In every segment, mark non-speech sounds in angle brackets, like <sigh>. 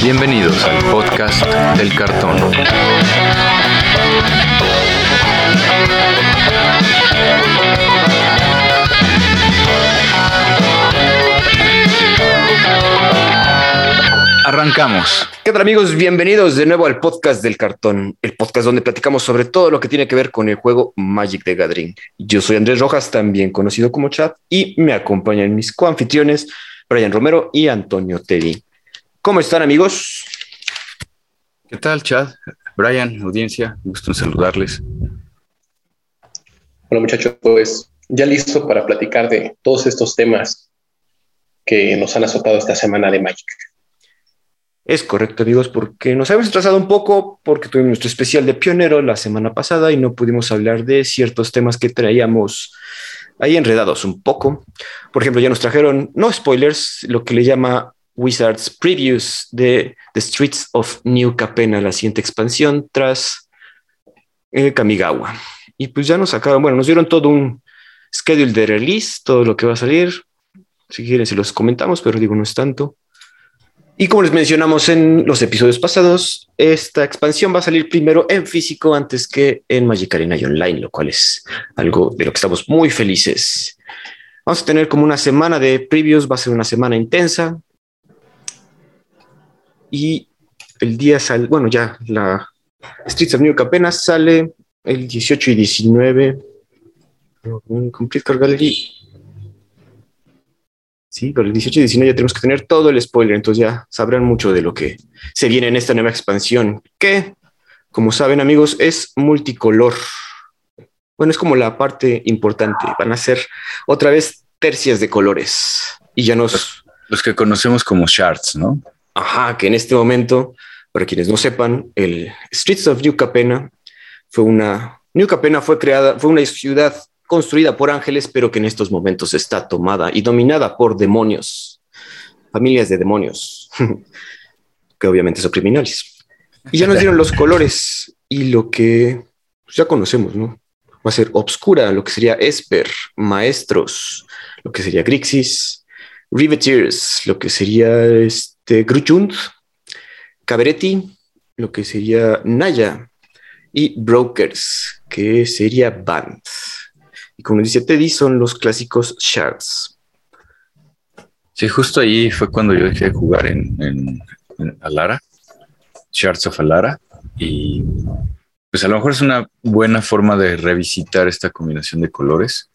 Bienvenidos al podcast del cartón. Arrancamos. ¿Qué tal amigos? Bienvenidos de nuevo al podcast del cartón, el podcast donde platicamos sobre todo lo que tiene que ver con el juego Magic the Gathering. Yo soy Andrés Rojas, también conocido como Chat, y me acompañan mis coanfitriones Brian Romero y Antonio Teddy. ¿Cómo están amigos? ¿Qué tal, Chad? Brian, audiencia, gusto en saludarles. Bueno, muchachos, pues ya listo para platicar de todos estos temas que nos han azotado esta semana de Magic. Es correcto, amigos, porque nos habíamos retrasado un poco porque tuvimos nuestro especial de pionero la semana pasada y no pudimos hablar de ciertos temas que traíamos ahí enredados un poco. Por ejemplo, ya nos trajeron, no spoilers, lo que le llama Wizards Previews de The Streets of New Capena, la siguiente expansión tras eh, Kamigawa. Y pues ya nos sacaron, bueno, nos dieron todo un schedule de release, todo lo que va a salir. Si quieren, se los comentamos, pero digo, no es tanto. Y como les mencionamos en los episodios pasados, esta expansión va a salir primero en físico antes que en Magic Arena y online, lo cual es algo de lo que estamos muy felices. Vamos a tener como una semana de previews, va a ser una semana intensa. Y el día sale, bueno, ya la Streets of New York apenas sale el 18 y 19. Complete Card Gallery Sí, pero el 18 y 19 ya tenemos que tener todo el spoiler, entonces ya sabrán mucho de lo que se viene en esta nueva expansión, que, como saben amigos, es multicolor. Bueno, es como la parte importante. Van a ser otra vez tercias de colores. Y ya nos... Los, que conocemos como shards, ¿no? Ajá, que en este momento, para quienes no sepan, el Streets of New Capena fue una... New Capena fue creada, fue una ciudad construida por ángeles, pero que en estos momentos está tomada y dominada por demonios, familias de demonios, <laughs> que obviamente son criminales. Y ya nos dieron los colores y lo que ya conocemos, ¿no? Va a ser Obscura, lo que sería Esper, Maestros, lo que sería Grixis, Riveteers, lo que sería este Gruchund, Caberetti, lo que sería Naya, y Brokers, que sería Band. Y como dice Teddy, son los clásicos shards. Sí, justo ahí fue cuando yo dejé de jugar en, Alara, Shards of Alara, y pues a lo mejor es una buena forma de revisitar esta combinación de colores.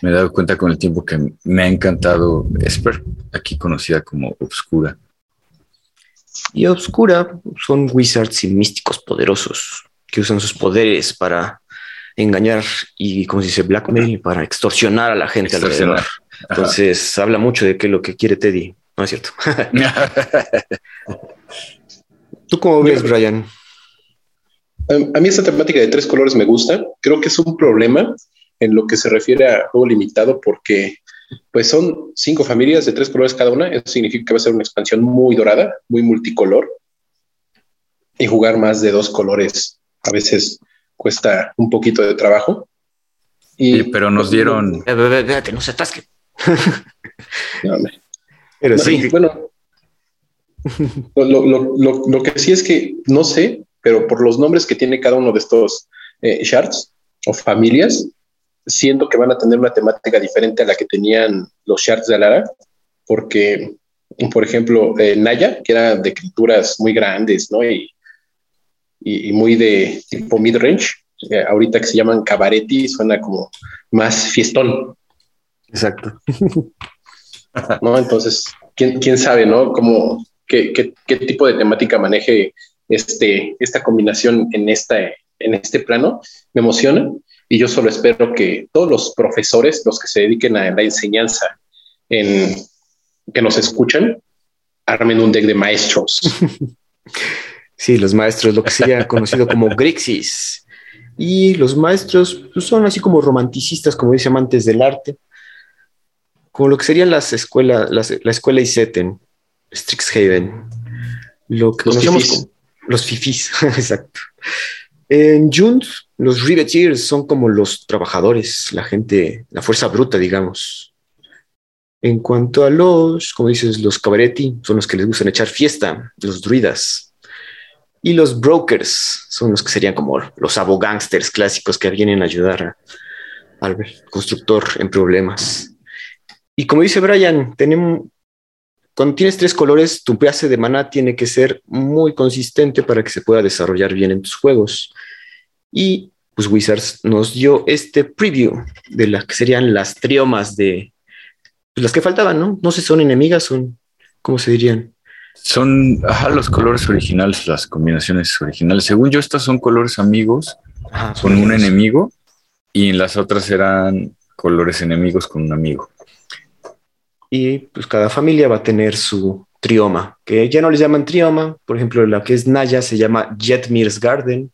Me he dado cuenta con el tiempo que me ha encantado Esper, aquí conocida como Obscura. Y Obscura son wizards y místicos poderosos que usan sus poderes para engañar y, como se dice, blackmail para extorsionar a la gente alrededor. Entonces, habla mucho de qué es lo que quiere Teddy. No es cierto. <laughs> ¿Tú cómo ves, Brian? A mí esta temática de tres colores me gusta. Creo que es un problema en lo que se refiere a juego limitado porque pues son cinco familias de tres colores cada una. Eso significa que va a ser una expansión muy dorada, muy multicolor. Y jugar más de dos colores a veces cuesta un poquito de trabajo. Y, pero nos dieron. Espérate, no se atasque. pero sí. Bueno, lo, que sí es que no sé, pero por los nombres que tiene cada uno de estos eh, shards o familias, siento que van a tener una temática diferente a la que tenían los shards de Alara, porque, por ejemplo, eh, Naya, que era de escrituras muy grandes, ¿no? Y y, muy de tipo mid-range. Eh, ahorita que se llaman cabaretti, suena como más fiestón. Exacto. <laughs> ¿No? Entonces, ¿quién, quién sabe, ¿no? Como, qué, qué, qué, tipo de temática maneje este, esta combinación en, esta, en este plano? Me emociona y yo solo espero que todos los profesores, los que se dediquen a la enseñanza, en, que nos escuchan, armen un deck de maestros. <laughs> Sí, los maestros, lo que sería conocido como <laughs> Grixis. Y los maestros pues, son así como romanticistas, como dice amantes del arte, como lo que serían las escuelas, la escuela Iseten, Strixhaven, lo que los conocemos como los fifis, <laughs> exacto. En Jund, los Riveteers son como los trabajadores, la gente, la fuerza bruta, digamos. En cuanto a los, como dices, los cabaretti son los que les gustan echar fiesta, los druidas. Y los brokers son los que serían como los abogánsters clásicos que vienen a ayudar al constructor en problemas. Y como dice Brian, tenemos, cuando tienes tres colores, tu base de maná tiene que ser muy consistente para que se pueda desarrollar bien en tus juegos. Y pues Wizards nos dio este preview de las que serían las triomas de pues, las que faltaban, ¿no? No sé, son enemigas, son, ¿cómo se dirían? Son los colores originales, las combinaciones originales. Según yo, estas son colores amigos con un enemigo y en las otras eran colores enemigos con un amigo y pues cada familia va a tener su trioma, que ya no les llaman trioma, por ejemplo, la que es Naya se llama Jetmir's Garden,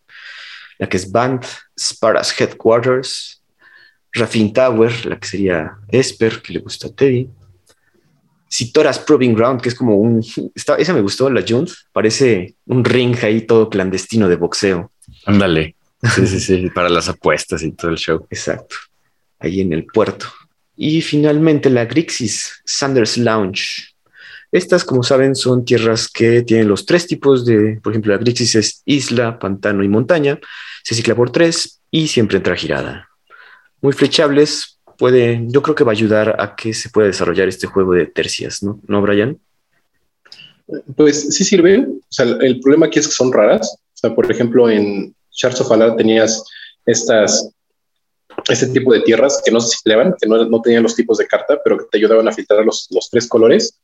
la que es Band, Sparas Headquarters, Rafin Tower, la que sería Esper, que le gusta a Teddy, Sitoras Proving Ground, que es como un, esa me gustó, la Junt, parece un ring ahí todo clandestino de boxeo. Ándale, <laughs> sí, sí, sí, para las apuestas y todo el show. Exacto, ahí en el puerto. Y finalmente la Grixis Sanders Lounge. Estas, como saben, son tierras que tienen los tres tipos de, por ejemplo, la Grixis es isla, pantano y montaña. Se cicla por tres y siempre entra girada. Muy flechables, puede, yo creo que va a ayudar a que se pueda desarrollar este juego de tercias, ¿no? ¿No, Brian? Pues sí sea, el problema aquí es que son raras. O sea, por ejemplo, en Shards of Alar tenías estas ese tipo de tierras que no se ciclaban, que no, no, tenían los tipos de carta, pero que te ayudaban a filtrar los, los tres colores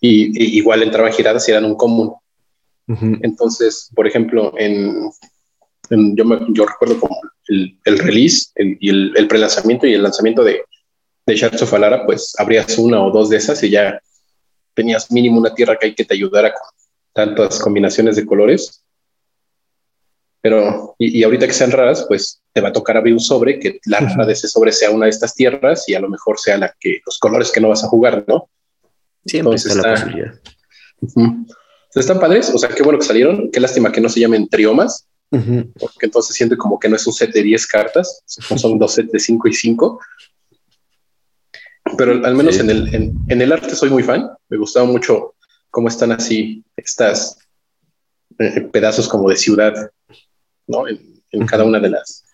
y, igual entraban giradas y eran un común. Entonces, por ejemplo, en, yo, me, yo, recuerdo como el, el release el, y el, el prelanzamiento y el lanzamiento de, de Shards of Alara, pues abrías una o dos de esas y ya tenías mínimo una tierra que hay que te ayudara con tantas combinaciones de colores pero, y, ahorita que sean raras, pues te va a tocar abrir un sobre, que la rara de ese sobre sea una de estas tierras y a lo mejor sea la que, los colores que no vas a jugar, ¿no? Siempre está, la posibilidad. están padres, o sea, qué bueno que salieron, qué lástima que no se llamen triomas, porque entonces siente como que no es un set de 10 cartas, son dos sets de 5 y 5. Pero al menos en, el, en, el arte soy muy fan, me gustaba mucho cómo están así estas eh, pedazos como de ciudad en, cada una de las,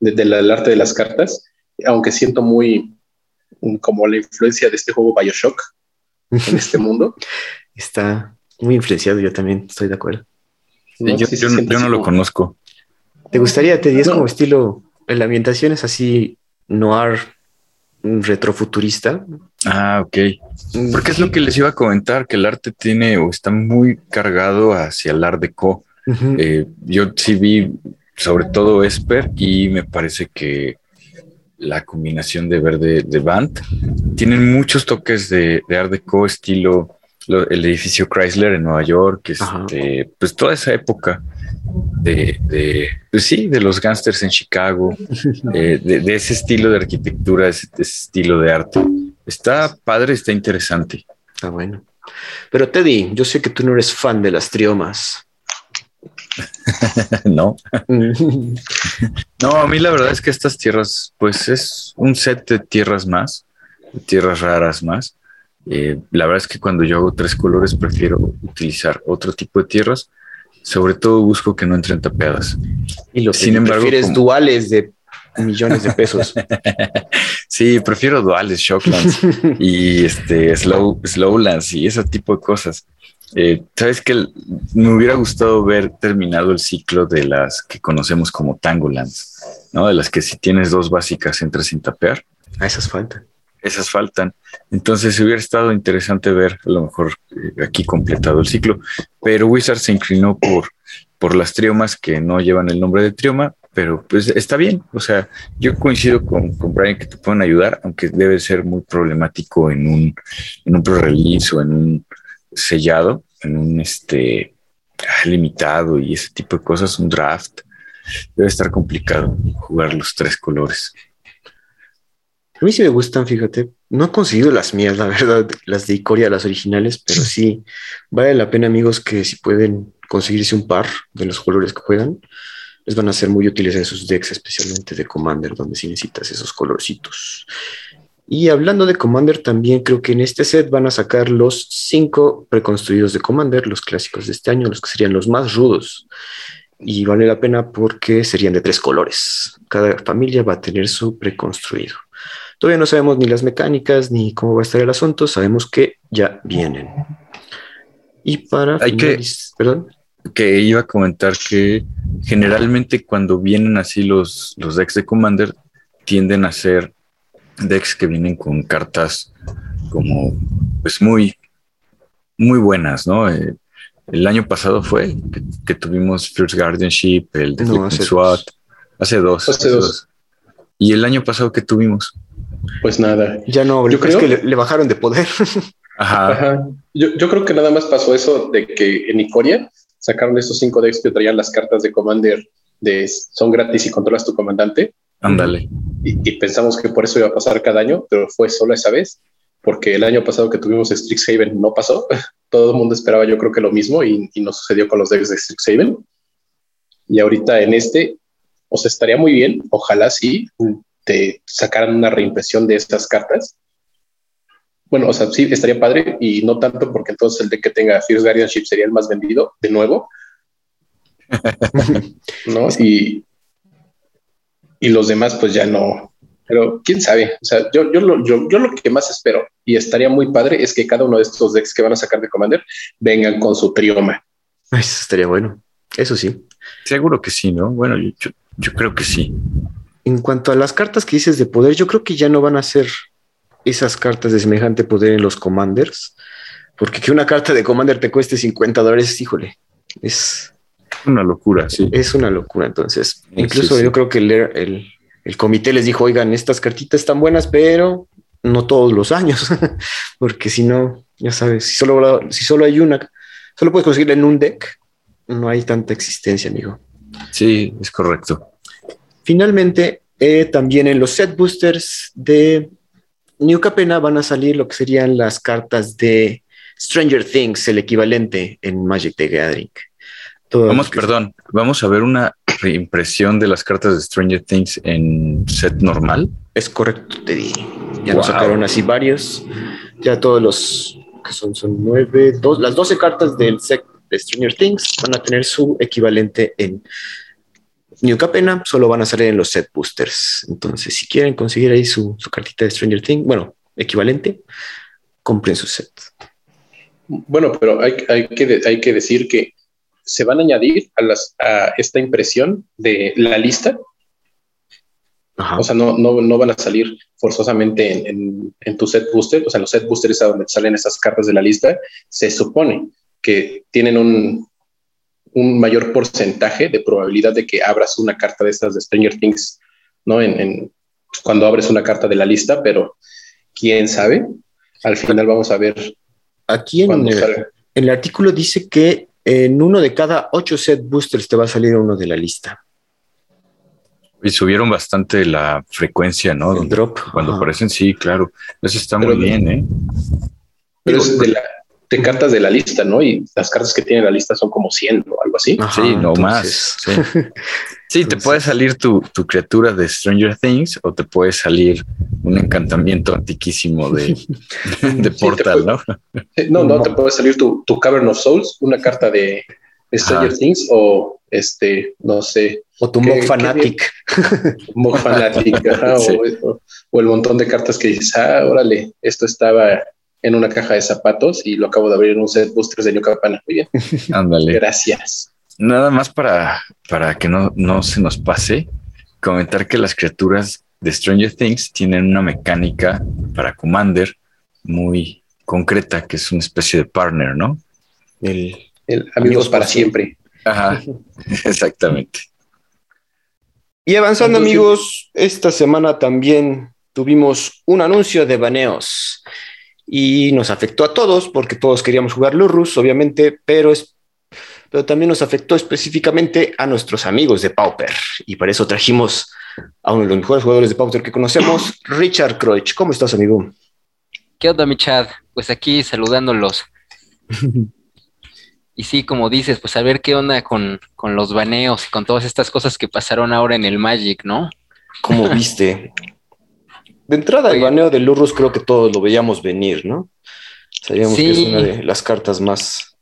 del arte de las cartas, aunque siento muy como la influencia de este juego Bioshock en este <laughs> mundo. Está muy influenciado, yo también estoy de acuerdo. yo, no, lo conozco. ¿Te gustaría? ¿Te dirías como estilo, la ambientación es así noir, retrofuturista? Ah, ok. Porque es lo que les iba a comentar, que el arte tiene o está muy cargado hacia el art deco. Eh, yo sí vi sobre todo Esper y me parece que la combinación de verde de Band tienen muchos toques de, de Art Deco estilo el edificio Chrysler en Nueva York, este, pues toda esa época de, de pues sí, de los gángsters en Chicago, <laughs> eh, de, ese estilo de arquitectura, de ese, estilo de arte. Está padre, está interesante. Está bueno. Pero Teddy, yo sé que tú no eres fan de las triomas. <laughs> no. <laughs> no, a mí la verdad es que estas tierras, pues es un set de tierras más, tierras raras más. Eh, la verdad es que cuando yo hago tres colores prefiero utilizar otro tipo de tierras. Sobre todo busco que no entren tapeadas. Y lo Sin embargo, prefieres duales de <laughs> millones de pesos. sí, prefiero duales, Shocklands y este Slow, Slowlands y ese tipo de cosas. Eh, Sabes que me hubiera gustado ver terminado el ciclo de las que conocemos como Tangolands, ¿no? De las que si tienes dos básicas entras sin tapear. A esas faltan. Esas faltan. Entonces hubiera estado interesante ver a lo mejor eh, aquí completado el ciclo, pero Wizard se inclinó por, por las triomas que no llevan el nombre de trioma, pero pues está bien. O sea, yo coincido con, con Brian que te pueden ayudar, aunque debe ser muy problemático en un, en un pro-release o en un sellado en un este limitado y ese tipo de cosas, un draft, debe estar complicado jugar los tres colores. A mí sí me gustan, fíjate. No he conseguido las mías, la <laughs> verdad, las de Icoria, las originales, pero sí vale la pena, amigos, que si pueden conseguirse un par de los colores que juegan, les van a ser muy útiles en sus decks, especialmente de Commander, donde sí necesitas esos colorcitos. Y hablando de Commander, también creo que en este set van a sacar los cinco preconstruidos de Commander, los clásicos de este año, los que serían los más rudos. Y vale la pena porque serían de tres colores. Cada familia va a tener su preconstruido. Todavía no sabemos ni las mecánicas ni cómo va a estar el asunto, sabemos que ya vienen. Y para Hay que- perdón. Que iba a comentar que generalmente cuando vienen así los, los decks de Commander tienden a ser decks que vienen con cartas como pues muy muy buenas, ¿no? Eh, el año pasado fue que, que tuvimos First Guardianship, el No, Deflecting hace SWAT, dos. hace dos, Hace dos. Y el año pasado que tuvimos, Pues nada. Ya no, Yo creo- que le, le bajaron de poder. <laughs> ajá, Ajá. Yo, yo creo que nada más pasó eso de que en Icoria sacaron estos cinco decks que traían las cartas de Commander de son gratis y controlas tu comandante. Ándale. Y, y pensamos que por eso iba a pasar cada año, pero fue solo esa vez, porque el año pasado que tuvimos Strixhaven no pasó. <laughs> Todo el mundo esperaba, yo creo que lo mismo, y, y no sucedió con los decks de Strixhaven. Y ahorita en este, o sea, estaría muy bien, ojalá sí, te sacaran una reimpresión de estas cartas. Bueno, o sea, sí, estaría padre, y no tanto porque entonces el deck que tenga Fierce Guardianship sería el más vendido de nuevo, <laughs> ¿no? Y, y los demás pues ya no. Pero quién sabe, o sea, yo, yo, lo, yo, yo lo que más espero y estaría muy padre es que cada uno de estos decks que van a sacar de Commander vengan con su trioma. Eso estaría bueno. Eso sí. Seguro que sí, ¿no? Bueno, yo, yo, yo creo que sí. En cuanto a las cartas que dices de poder, yo creo que ya no van a ser esas cartas de semejante poder en los commanders, porque que una carta de commander te cueste 50 dólares, híjole, es, Una locura, sí. es una locura. Entonces, Sí, incluso sí, yo creo que el, el, el comité les dijo, oigan, estas cartitas están buenas, pero no todos los años, <laughs> porque si no, ya sabes, si solo, si solo hay una, solo puedes conseguirla en un deck, no hay tanta existencia, amigo. Sí, es correcto. Finalmente, eh, también en los set boosters de New Capena van a salir lo que serían las cartas de Stranger Things, el equivalente en Magic the Gathering. Todo Vamos, que- perdón, vamos a ver una reimpresión de las cartas de Stranger Things en set normal. Es correcto, te di. Ya nos sacaron así varios. Ya todos los que son, son nueve, dos, las 12 cartas del set de Stranger Things van a tener su equivalente en New Capena, solo van a salir en los set boosters. Entonces, si quieren conseguir ahí su, su cartita de Stranger Things, bueno, equivalente, compren su set. Bueno, pero hay, hay, que, hay que decir que se van a añadir a, las, a esta impresión de la lista. Ajá. O sea, no, no, no van a salir forzosamente en, en, en tu set booster. O sea, en los set boosters a donde salen esas cartas de la lista, se supone que tienen un, un mayor porcentaje de probabilidad de que abras una carta de estas de Stranger Things, ¿no? En, en- cuando abres una carta de la lista, pero quién sabe. Al final vamos a ver Aquí el- en el artículo dice que en uno de cada ocho set boosters te va a salir uno de la lista. Y subieron bastante la frecuencia, ¿no? El Donde- drop. Cuando Ajá. aparecen, sí, claro. Eso está Pero- muy bien, ¿eh? Pero es de, la, de cartas de la lista, ¿no? Y las cartas que tiene la lista son como 100 o algo así. Ajá, sí, no entonces- más. Sí, <laughs> Sí, te puede salir tu, tu criatura de Stranger Things o te puede salir un encantamiento antiquísimo de, <laughs> Portal, puede- ¿no? No, no, te puede salir tu, tu Cavern of Souls, una carta de Stranger Ajá. Things o este, no sé, O tu ¿Qué- Mock qué Fanatic. <laughs> Mog Fanatic, <laughs> ajá, Sí. o, o- o el montón de cartas que dices, ah, órale, esto estaba en una caja de zapatos y lo acabo de abrir en un set boosters de New Capana. Muy bien, Ándale. gracias. Nada más para, para que no, no se nos pase, comentar que las criaturas de Stranger Things tienen una mecánica para Commander muy concreta, que es una especie de partner, ¿no? El, El, amigos, Amigos para siempre. siempre. <laughs> Ajá, <laughs> exactamente. Y avanzando, Entonces- amigos, esta semana también tuvimos un anuncio de baneos y nos afectó a todos porque todos queríamos jugar Lurrus, obviamente, pero, es, pero también nos afectó específicamente a nuestros amigos de Pauper y para eso trajimos a uno de los mejores jugadores de Pauper que conocemos, Richard Croich. ¿Cómo estás, amigo? ¿Qué onda, mi Chad? Pues aquí saludándolos. Y sí, como dices, pues a ver qué onda con, con los baneos y con todas estas cosas que pasaron ahora en el Magic, ¿no? ¿Cómo <laughs> viste? De entrada, el Oye. baneo de Lurrus creo que todos lo veíamos venir, ¿no? Sabíamos que es una de las cartas más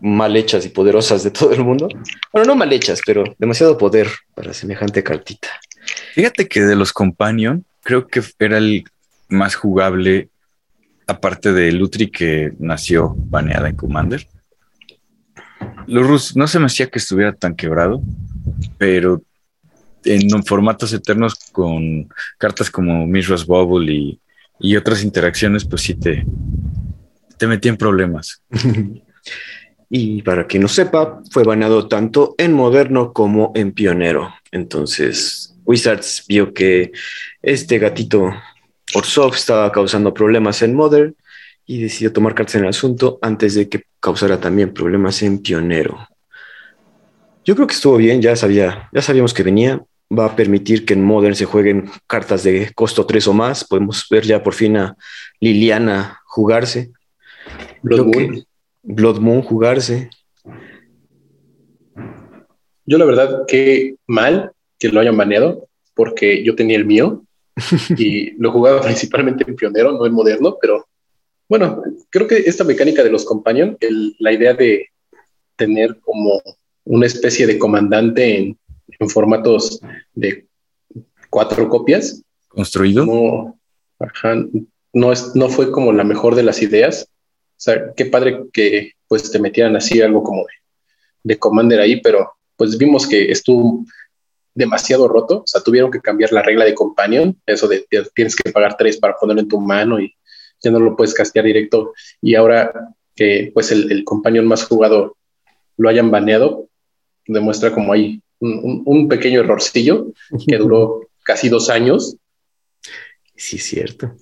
mal hechas y poderosas de todo el mundo. Bueno, no mal hechas, pero demasiado poder para semejante cartita. Fíjate que de los Companion, creo que era el más jugable, aparte de Lutri que nació baneada en Commander. Lurrus no se me hacía que estuviera tan quebrado, pero en formatos eternos con cartas como Mishra's Bubble y, y otras interacciones, pues sí te, te metía en problemas. <laughs> Y para quien no sepa, fue baneado tanto en moderno como en pionero. Entonces, Wizards vio que este gatito Orsov estaba causando problemas en modern y decidió tomar cartas en el asunto antes de que causara también problemas en pionero. Yo creo que estuvo bien, ya sabía, ya sabíamos que venía. Va a permitir que en Modern se jueguen cartas de costo 3 o más. Podemos ver ya por fin a Liliana jugarse. Blood que- Moon. Blood Moon jugarse. Yo la verdad que mal que lo hayan baneado porque yo tenía el mío <laughs> y lo jugaba principalmente en pionero, no en moderno, pero bueno, creo que esta mecánica de los companion, el- la idea de tener como una especie de comandante en, en formatos de cuatro copias, Construido. no, ajá, no, es, no fue como la mejor de las ideas. O sea, qué padre que pues te metieran así algo como de, de Commander ahí, pero pues vimos que estuvo demasiado roto. O sea, tuvieron que cambiar la regla de Companion, eso de, de tienes que pagar tres para ponerlo en tu mano y ya no lo puedes castear directo. Y ahora que pues el, el Companion más jugado lo hayan baneado, demuestra como hay un, un- un pequeño errorcillo que duró <laughs> casi dos años Sí, es cierto.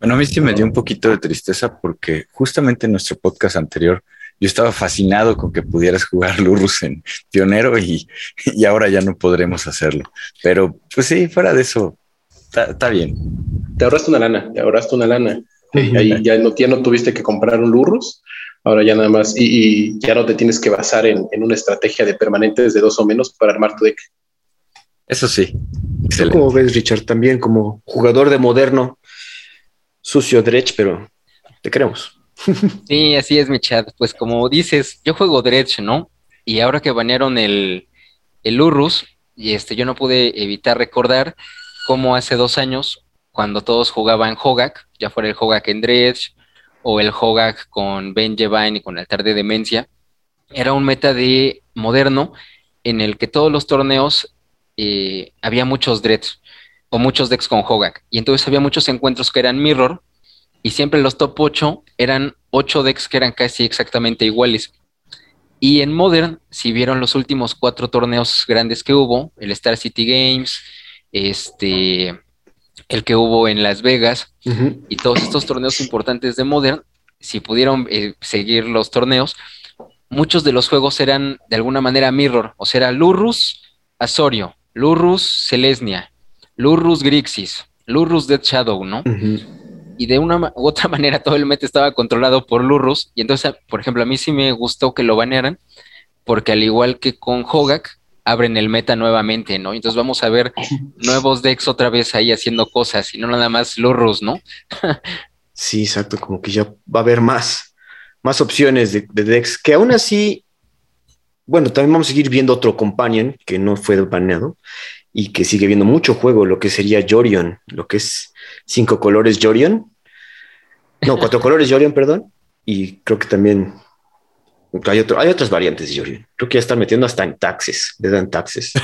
Bueno, a mí sí me dio un poquito de tristeza porque justamente en nuestro podcast anterior yo estaba fascinado con que pudieras jugar <laughs> Lurrus en pionero y, y ahora ya no podremos hacerlo. Pero pues sí, fuera de eso, está bien. te ahorraste una lana, te ahorraste una lana. Y ahí ya no, ya no tuviste que comprar un Lurrus, ahora ya nada más, y, y ya no te tienes que basar en, en una estrategia de permanentes de dos o menos para armar tu deck. Eso sí. ¿Tú Excelente. cómo ves, Richard? También como jugador de moderno, sucio Dredge, pero te queremos. Sí, así es, mi chat. Pues como dices, yo juego Dredge, ¿no? Y ahora que banearon el, el Urrus, y este, yo no pude evitar recordar cómo hace dos años, cuando todos jugaban Hogak, ya fuera el Hogak en Dredge, o el Hogak con Vengevine y con Altar de Demencia, era un meta de moderno en el que todos los torneos eh, había muchos Dredge, o muchos decks con Hogak, y entonces había muchos encuentros que eran Mirror, y siempre los top 8 eran 8 decks que eran casi exactamente iguales. Y en Modern, si vieron los últimos cuatro torneos grandes que hubo, el Star City Games, este, el que hubo en Las Vegas y todos estos torneos importantes de Modern, si pudieron eh, seguir los torneos, muchos de los juegos eran de alguna manera mirror, o sea, era Lurrus Asorio, Lurrus Selesnia, Lurrus Grixis, Lurrus Dead Shadow, ¿no? Y de una <laughs> u otra manera todo el meta estaba controlado por Lurrus. Y entonces, por ejemplo, a mí sí me gustó que lo banearan, porque al igual que con Hogak, abren el meta nuevamente, ¿no? Entonces vamos a ver <laughs> nuevos decks otra vez ahí haciendo cosas y no nada más Lurrus, ¿no? Sí, exacto, como que ya va a haber más, más opciones de, de decks, que aún así, bueno, también vamos a seguir viendo otro companion que no fue baneado y que sigue viendo mucho juego, lo que sería Jorion, lo que es cinco colores Jorion, no, <laughs> cuatro colores Jorion, perdón, y creo que también hay, otro, hay otras variantes de Jorion, creo que ya están metiendo hasta en taxes, le dan taxes. <laughs>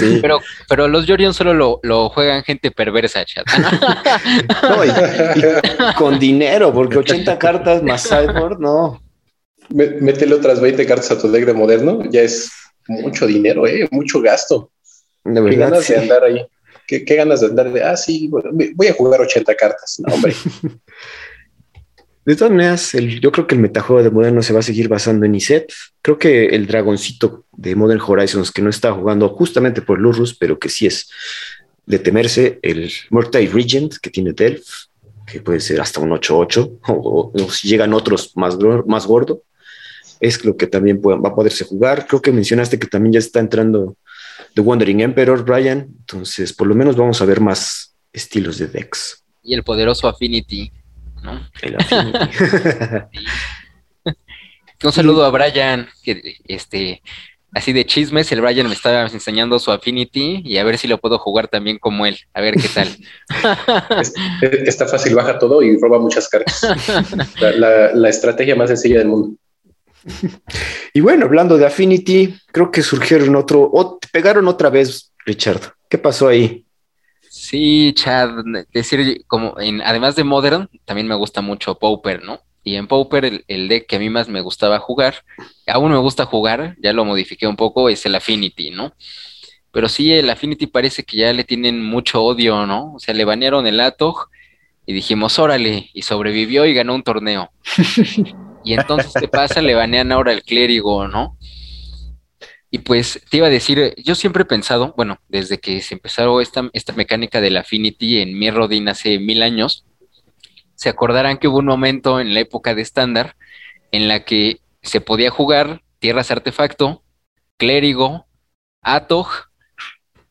Sí. Pero, pero los Jorion solo lo, lo juegan gente perversa, chat. <laughs> No, y- y con dinero, porque 80 cartas más sideboard, no. Mé- Métele otras 20 cartas a tu deck de moderno, ya es mucho dinero, ¿eh? mucho gasto. De Qué ganas sí. de andar ahí. Qué, qué ganas de andar de, ah, sí, voy a jugar 80 cartas. No, hombre. <laughs> De todas maneras, el- yo creo que el metajuego de Moderno se va a seguir basando en Iset. Creo que el dragoncito de Modern Horizons, que no está jugando justamente por Lurrus, pero que sí es de temerse, el Murktide Regent, que tiene Delph, que puede ser hasta un 8-8, o, o si llegan otros más, más gordo, es lo que también va a poderse jugar. Creo que mencionaste que también ya está entrando The Wandering Emperor, Brian, entonces por lo menos vamos a ver más, estilos de decks. Y el poderoso Affinity, ¿no? El Affinity. <laughs> <laughs> Un saludo a Brian, que este, así de chismes, el Brian me estaba enseñando su Affinity y a ver si lo puedo jugar también como él, a ver qué tal. Es- Está fácil, baja todo y roba muchas cartas. <laughs> La, la- la estrategia más sencilla del mundo. Y bueno, hablando de Affinity, creo que surgieron otro, o te pegaron otra vez, Richard. ¿Qué pasó ahí? Sí, Chad, decir, como en, además de Modern, también me gusta mucho Pauper, ¿no? Y en Pauper el, el deck que a mí más me gustaba jugar, aún me gusta jugar, ya lo modifiqué un poco, es el Affinity, ¿no? Pero sí, el Affinity parece que ya le tienen mucho odio, ¿no? O sea, le banearon el Atog y dijimos, órale, y sobrevivió y ganó un torneo. <laughs> Y entonces, ¿qué pasa? Le banean ahora el clérigo, ¿no? Y pues te iba a decir, yo siempre he pensado, bueno, desde que se empezaron esta, esta mecánica del Affinity en Mirrodin hace mil años, se acordarán que hubo un momento en la época de estándar en la que se podía jugar tierras artefacto, clérigo, Atog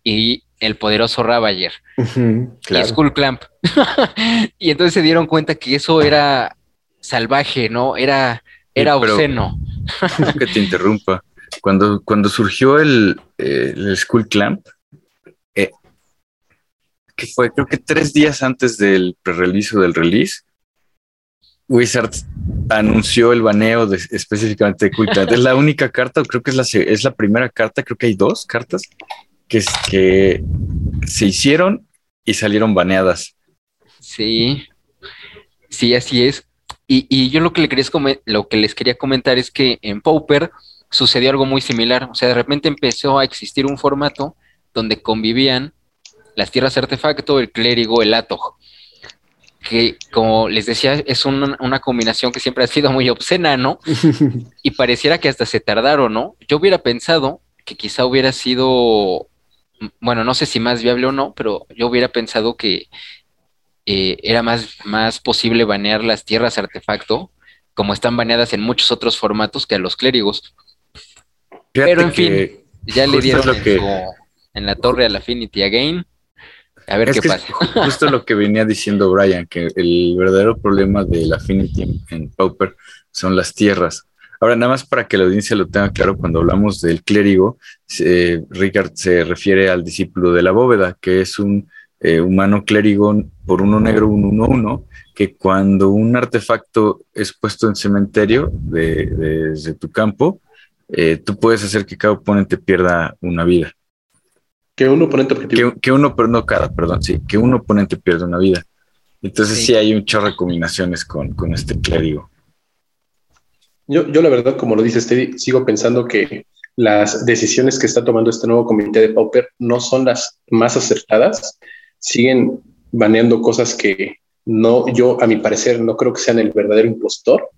y el poderoso Ravager Ujú, y claro. Skull Clamp. <laughs> y entonces se dieron cuenta que eso era salvaje, ¿no? Era, era Sí, obsceno. <laughs> que te <laughs> interrumpa. Cuando, cuando surgió el, eh, el Skull Clamp, eh, que fue creo que tres días antes del pre-release o del release, Wizards anunció el baneo de, específicamente de Skull Clamp. Es la única carta, creo que es la, es la primera carta, creo que hay dos cartas que, es- que se hicieron y salieron baneadas. Sí, sí, así es. Y, y yo lo que, le quería lo que les quería comentar es que en Pauper sucedió algo muy similar. O sea, de repente empezó a existir un formato donde convivían las tierras artefacto, el clérigo, el atog. Que, como les decía, es una, una combinación que siempre ha sido muy obscena, ¿no? <laughs> Y pareciera que hasta se tardaron, ¿no? Yo hubiera pensado que quizá hubiera sido, bueno, no sé si más viable o no, pero yo hubiera pensado que eh, era más, más posible banear las tierras artefacto, como están baneadas en muchos otros formatos que a los clérigos. Fíjate Pero, en que Ya le dieron lo en, que- su- en la torre al Affinity Again. A ver Es qué que pasa. es justo lo que venía diciendo Brian, que el verdadero problema del Affinity en, en Pauper son las tierras. Ahora, nada más para que la audiencia lo tenga claro, cuando hablamos del clérigo, se- Ricard se refiere al discípulo de la bóveda, que es un eh, humano clérigo por uno negro, un uno uno, que cuando un artefacto es puesto en cementerio de- de- desde tu campo, eh, tú puedes hacer que cada oponente pierda una vida. Que un oponente objetivo. Que, que uno, pero no cada, perdón, sí, que un oponente pierde una vida. Entonces Sí. sí, hay un chorro de combinaciones con, con este clérigo. Yo, yo la verdad, como lo dice Teddy, sigo pensando que las decisiones que está tomando este nuevo comité de Pauper no son las más acertadas. Siguen baneando cosas que no, yo a mi parecer no creo que sean el verdadero impostor.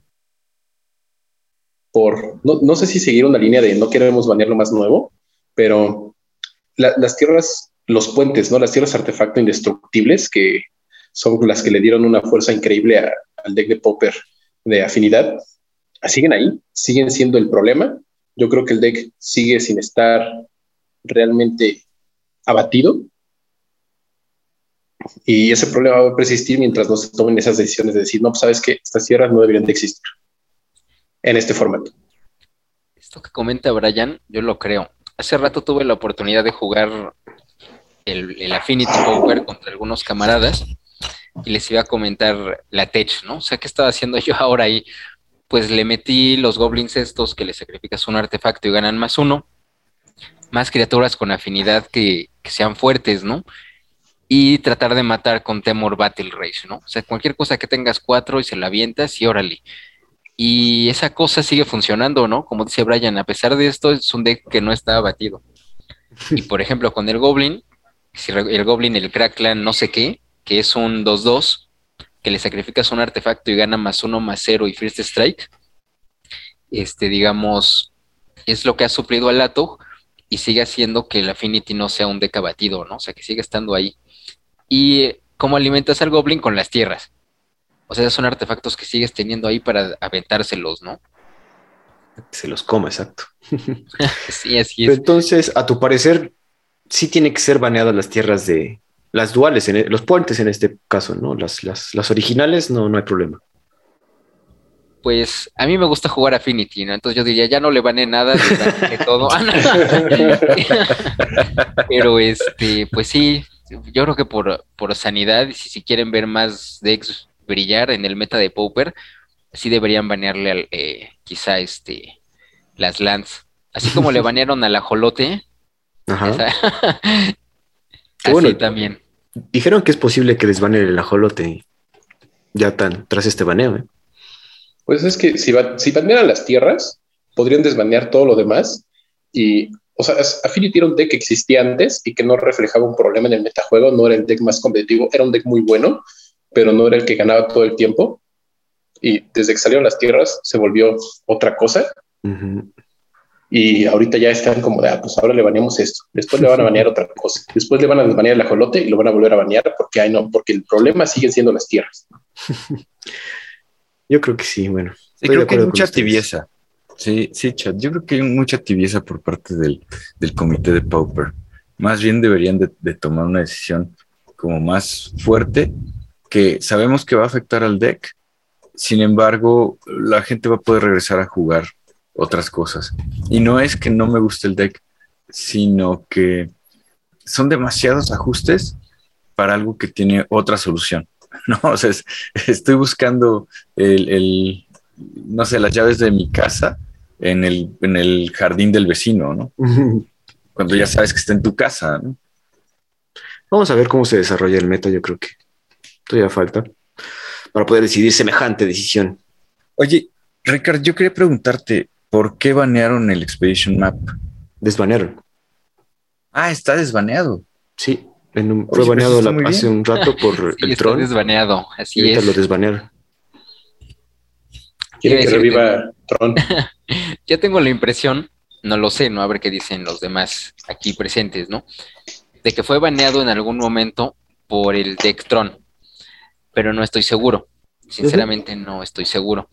Por, no, no sé si seguir una línea de no queremos banear lo más nuevo, pero la- las tierras, los puentes, ¿no? Las tierras artefacto indestructibles que son las que le dieron una fuerza increíble al deck de Pauper de afinidad, siguen ahí, siguen siendo el problema. Yo creo que el deck sigue sin estar realmente abatido. Y ese problema va a persistir mientras no se tomen esas decisiones de decir, no, pues sabes que estas tierras no deberían de existir en este formato. Esto que comenta Brian, yo lo creo. Hace rato tuve la oportunidad de jugar el, el Affinity Poker contra algunos camaradas y les iba a comentar la tech, ¿no? O sea, ¿qué estaba haciendo yo ahora ahí? Pues le metí los goblins estos que le sacrificas un artefacto y ganan más uno, más criaturas con afinidad que, que sean fuertes, ¿no? Y tratar de matar con Temor Battle Rage, ¿no? O sea, cualquier cosa que tengas cuatro y se la avientas y órale. Y esa cosa sigue funcionando, ¿no? Como dice Brian, a pesar de esto, es un deck que no está abatido. Y por ejemplo, con el Goblin, si el Goblin, el Crackland, no sé qué, que es un 2-2, que le sacrificas un artefacto y gana más uno, más cero y First Strike, este, digamos, es lo que ha suplido al Lato y sigue haciendo que el Affinity no sea un deck abatido, ¿no? O sea, que sigue estando ahí. Y cómo alimentas al Goblin con las tierras. O sea, son artefactos que sigues teniendo ahí para aventárselos, ¿no? Se los coma, exacto. <laughs> Sí, así Pero es. entonces, a tu parecer, sí tiene que ser baneadas las tierras de, las duales, en e- los puentes en este caso, ¿no? Las, las, las originales no, no hay problema. Pues a mí me gusta jugar Affinity, ¿no? Entonces yo diría, ya no le van nada, de todo. <laughs> Ah, no. <laughs> Pero este, pues sí, yo creo que por, por sanidad, y si, si quieren ver más decks brillar en el meta de Pauper, sí deberían banearle al, eh, quizá este las lands. Así como le <laughs> banearon al ajolote. Ajá. esa- <laughs> así bueno. también. Dijeron que es posible que les baneen el ajolote ya tan tras este baneo, ¿eh? Pues es que si, ba- si banearan las tierras, podrían desbanear todo lo demás. Y, o sea, Affinity era un deck que existía antes y que no reflejaba un problema en el metajuego, no era el deck más competitivo, era un deck muy bueno, pero no era el que ganaba todo el tiempo. Y desde que salieron las tierras se volvió otra cosa. Ujú. Y ahorita ya están como de, ah, pues ahora le baneamos esto, después le van a banear otra cosa, después le van a banear el ajolote y lo van a volver a banear porque, ay, no, porque el problema siguen siendo las tierras. <laughs> Yo creo que sí, bueno. Sí, creo que hay mucha ustedes. tibieza. Sí, sí, chat. Yo creo que hay mucha tibieza por parte del, del comité de Pauper. Más bien deberían de, tomar una decisión como más fuerte, que sabemos que va a afectar al deck. Sin embargo, la gente va a poder regresar a jugar otras cosas. Y no es que no me guste el deck, sino que son demasiados ajustes para algo que tiene otra solución. <laughs> No, o sea, es- estoy buscando el, el, no sé, las llaves de mi casa en el, en el jardín del vecino, ¿no? Cuando ya sabes que está en tu casa, ¿no? Vamos a ver cómo se desarrolla el meta, yo creo que todavía falta para poder decidir semejante decisión. Oye, Ricardo, yo quería preguntarte, ¿por qué banearon el Expedition Map? Desbanearon. Ah, está desbaneado. Sí, en un- Oye, fue pues baneado está la- hace un rato por <laughs> Sí, el está Tron desbaneado, así es. lo desbanearon. Quieren que reviva Tron. <laughs> Yo tengo la impresión, no lo sé, ¿no? A ver qué dicen los demás aquí presentes, ¿no? De que fue baneado en algún momento por el Dectron, pero no estoy seguro. Sinceramente no estoy seguro.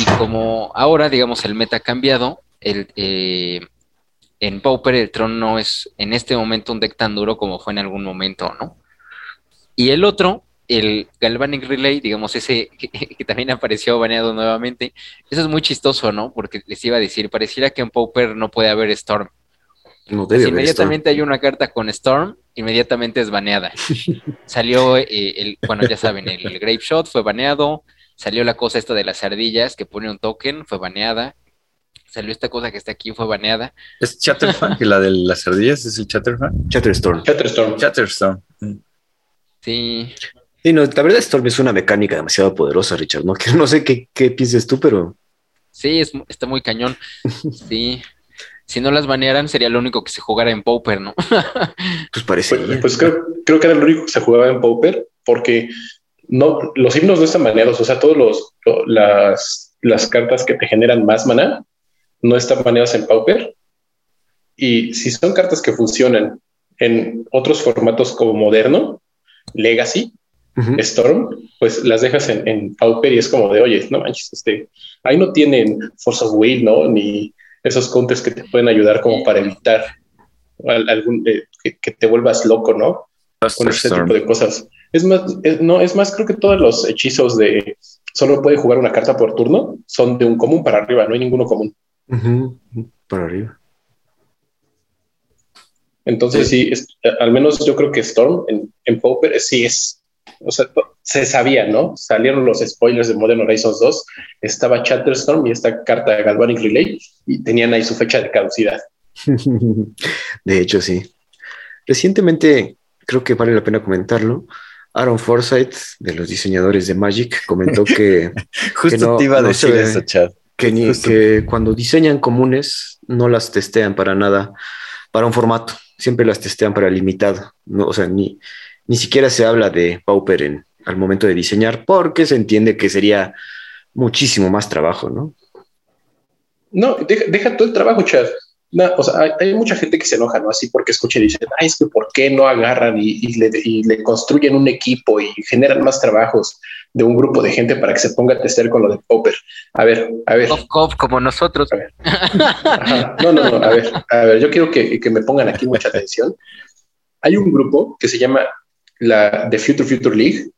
Y como ahora, digamos, el meta ha cambiado, el, eh, en Pauper el Tron no es en este momento un deck tan duro como fue en algún momento, ¿no? Y el otro, el Galvanic Relay, digamos, ese que, <laughs> que también apareció baneado nuevamente, eso es muy chistoso, ¿no? Porque les iba a decir, pareciera que en Pauper no puede haber Storm. No debe haber inmediatamente hay una carta con Storm, inmediatamente es baneada. <laughs> Salió eh, el, bueno, ya saben, el, el Grape Shot fue baneado, salió la cosa esta de las ardillas que pone un token, fue baneada. Salió esta cosa que está aquí, fue baneada. ¿Es Chatterfan? que la de las ardillas es el Chatterfan? Chatterstorm. Chatterstorm. Chatterstorm. Sí, Sí, no, la verdad Storm es una mecánica demasiado poderosa, Richard. No, <laughs> que no sé qué, qué pienses tú, pero sí, es, está muy cañón. Sí. Si no las banearan, sería lo único que se jugara en Pauper, ¿no? <laughs> pues parece. Pues, pues creo, creo que era lo único que se jugaba en Pauper, porque no, los himnos no están baneados, o sea, todos los lo- las, las cartas que te generan más mana no están baneadas en Pauper. Y si son cartas que funcionan en otros formatos como Moderno, Legacy, Storm, pues las dejas en, en Pauper y es como de, oye, no manches, este, ahí no tienen Force of Will, ¿no? Ni esos counters que te pueden ayudar como para evitar al- algún, eh, que, que te vuelvas loco, ¿no? Con ese tipo de cosas. Es más, es- no, es más, creo que todos los hechizos de solo puede jugar una carta por turno son de un común para arriba, no hay ninguno común. Para arriba. Entonces, sí, es- al menos yo creo que Storm en, en Pauper sí es, o sea, se sabía, ¿no? Salieron los spoilers de Modern Horizons 2, estaba Chatterstorm y esta carta de Galvanic Relay y tenían ahí su fecha de caducidad. <laughs> De hecho, sí. Recientemente, creo que vale la pena comentarlo. Aaron Forsyth, de los diseñadores de Magic, comentó que, <laughs> Justo no- te iba a no decir se eso, Chad. que, ni- Justo. que cuando diseñan comunes no las testean para nada, para un formato, siempre las testean para limitado. No, o sea, ni, ni siquiera se habla de Pauper en, al momento de diseñar, porque se entiende que sería muchísimo más trabajo, ¿no? No, deja, deja todo el trabajo, Chad. No, o sea, hay, hay mucha gente que se enoja, ¿no? Así porque escucha y dicen, ay, es que ¿por qué no agarran y, y le, y le construyen un equipo y generan más trabajos de un grupo de gente para que se ponga a testear con lo de Popper? A ver, a ver. Cof, cof, como nosotros. Ajá. No, no, no, a ver, a ver, yo quiero que, que me pongan aquí mucha atención. hay un grupo que se llama la The Future Future League.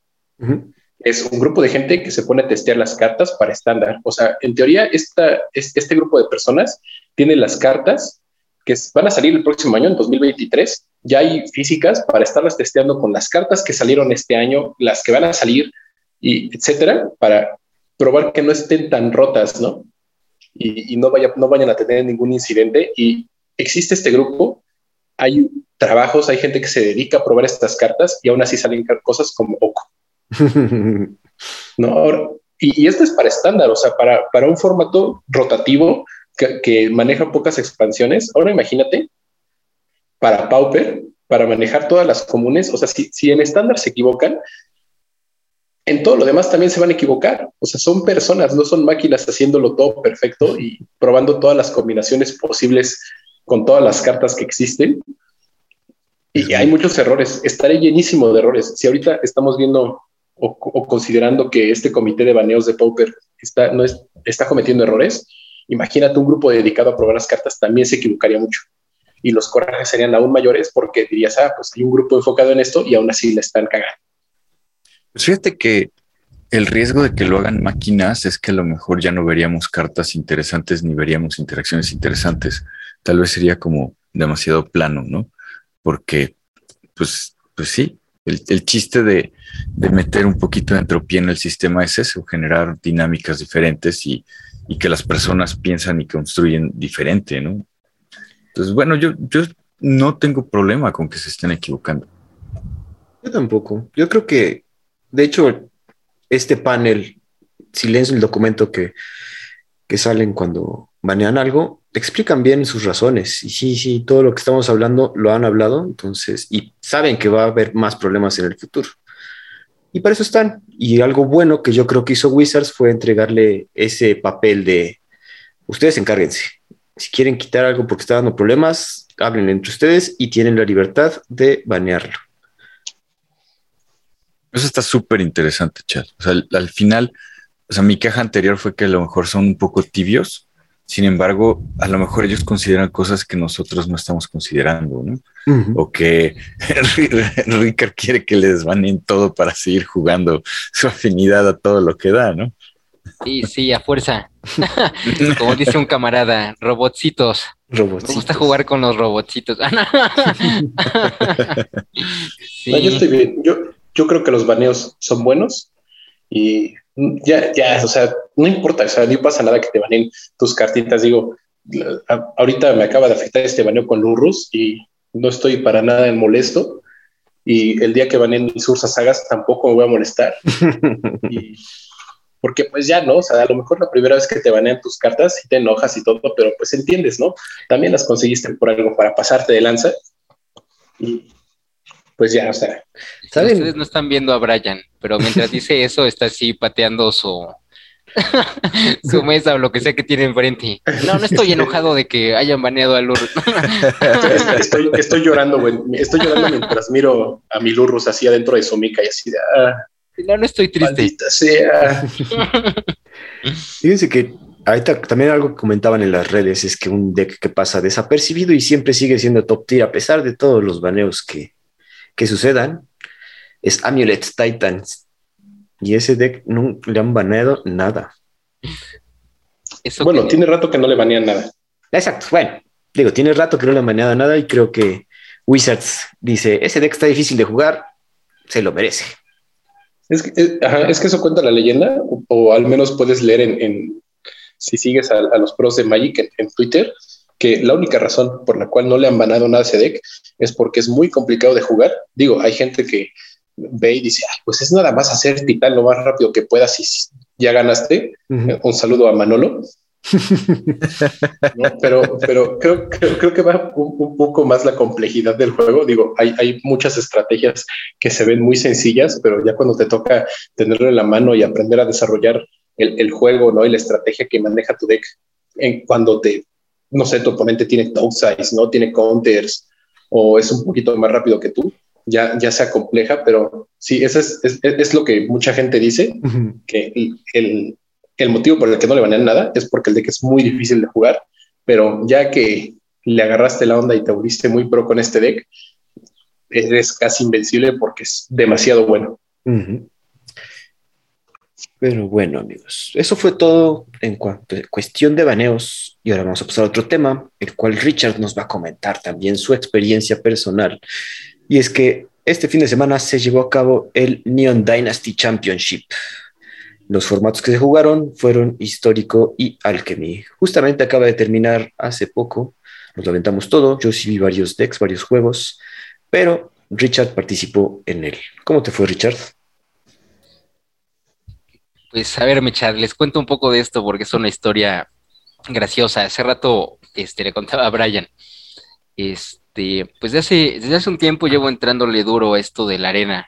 Es un grupo de gente que se pone a testear las cartas para estándar. O sea, en teoría, esta, este grupo de personas tiene las cartas que van a salir el próximo año, en 2023. Ya hay físicas para estarlas testeando con las cartas que salieron este año, las que van a salir, y etcétera, para probar que no estén tan rotas, ¿no? Y, no, vaya, no vayan a tener ningún incidente. Y existe este grupo, hay trabajos, hay gente que se dedica a probar estas cartas y aún así salen cosas como Oco. <laughs> ¿No? y, esto es para estándar, o sea, para, para un formato rotativo que, maneja pocas expansiones. Ahora imagínate, para Pauper, para manejar todas las comunes, o sea, si, si en estándar se equivocan, en todo lo demás también se van a equivocar. O sea, son personas, no son máquinas haciéndolo todo perfecto y probando todas las combinaciones posibles con todas las cartas que existen. Y hay muchos errores. Estaré llenísimo de errores. Si ahorita estamos viendo o, considerando que este comité de baneos de Pauper está, no es, está cometiendo errores, imagínate un grupo dedicado a probar las cartas también se equivocaría mucho. Y los corajes serían aún mayores porque dirías, ah, pues hay un grupo enfocado en esto y aún así le están cagando. Pues fíjate que el riesgo de que lo hagan máquinas es que a lo mejor ya no veríamos cartas interesantes ni veríamos interacciones interesantes. Tal vez sería como demasiado plano, ¿no? Porque, pues, pues sí, el, chiste de, de, meter un poquito de entropía en el sistema es eso, generar dinámicas diferentes y, y que las personas piensan y construyen diferente, ¿no? Entonces, bueno, yo, yo no tengo problema con que se estén equivocando. Yo tampoco. Yo creo que, de hecho, este panel, si lees el documento que, que salen cuando banean algo, explican bien sus razones. Y sí, sí, todo lo que estamos hablando lo han hablado, entonces, y saben que va a haber más problemas en el futuro. Y para eso están. Y algo bueno que yo creo que hizo Wizards fue entregarle ese papel de ustedes encárguense. Si quieren quitar algo porque está dando problemas, hablen entre ustedes y tienen la libertad de banearlo. Eso está súper interesante, Chad. O sea, al, final, o sea, mi queja anterior fue que a lo mejor son un poco tibios sin embargo, a lo mejor ellos consideran cosas que nosotros no estamos considerando, ¿no? O que <laughs> Ricard quiere que les desvaneen todo para seguir jugando su afinidad a todo lo que da, ¿no? Sí, sí, a fuerza. <laughs> Como dice un camarada, robotcitos. Robotcitos. Me gusta jugar con los robotcitos. <laughs> yo estoy bien. Yo, yo creo que los baneos son buenos y ya, ya, o sea, no importa, o sea, no pasa nada que te baneen tus cartitas. Digo, ahorita me acaba de afectar este baneo con Lurrus y no estoy para nada en molesto. Y el día que baneen mis Ursa Sagas tampoco me voy a molestar. <laughs> porque pues ya no, o sea, a lo mejor la primera vez que te banean tus cartas y te enojas y todo, pero pues entiendes, ¿no? También las conseguiste por algo para pasarte de lanza. Y pues ya, o sea. Ustedes no están viendo a Brian, pero mientras dice <laughs> eso, está así pateando su, <laughs> su mesa o lo que sea que tiene enfrente. No, no estoy enojado de que hayan baneado a Lurrus. <laughs> estoy, llorando, güey. Estoy llorando mientras miro a mi Lurrus así adentro de su mica y así de. Ah, no, no estoy triste. sea. Fíjense que ahorita también algo que comentaban en las redes es que un deck que pasa desapercibido y siempre sigue siendo top tier a pesar de todos los baneos que, que sucedan es Amulet Titans. Y ese deck no le han baneado nada. bueno, tiene rato que no le banean nada. Exacto, bueno, digo, tiene rato que no le han baneado nada y creo que Wizards dice, ese deck está difícil de jugar, se lo merece. Es que, eh, es que eso cuenta la leyenda, o, al menos puedes leer en, si sigues a, los pros de Magic en Twitter, que la única razón por la cual no le han banado nada a ese deck es porque es muy complicado de jugar. Digo, hay gente que ve y dice, pues es nada más hacer titán lo más rápido que puedas y ya ganaste. Un saludo a Manolo. <laughs> Pero, pero creo, creo, que va un, poco más la complejidad del juego. Digo, hay, hay muchas estrategias que se ven muy sencillas, pero ya cuando te toca tenerlo en la mano y aprender a desarrollar el, el juego ¿no? y la estrategia que maneja tu deck, en, cuando te no sé, tu oponente tiene top size, ¿no? Tiene counters o es un poquito más rápido que tú, ya, ya sea compleja, pero sí, eso es, es, lo que mucha gente dice, que el, el, motivo por el que no le banean nada es porque el deck es muy difícil de jugar, pero ya que le agarraste la onda y te volviste muy pro con este deck, eres casi invencible porque es demasiado bueno. Pero bueno, amigos, eso fue todo en cuanto a cuestión de baneos. Y ahora vamos a pasar a otro tema, el cual Richard nos va a comentar también su experiencia personal. Y es que este fin de semana se llevó a cabo el Neon Dynasty Championship. Los formatos que se jugaron fueron Histórico y Alchemy. Justamente acaba de terminar hace poco. Nos lamentamos todo. Yo sí vi varios decks, varios juegos, pero Richard participó en él. ¿Cómo te fue, Richard? Pues a ver, Michad, les cuento un poco de esto porque es una historia graciosa. Hace rato este, le contaba a Brian. Este, pues desde hace, desde hace un tiempo llevo entrándole duro a esto de la arena.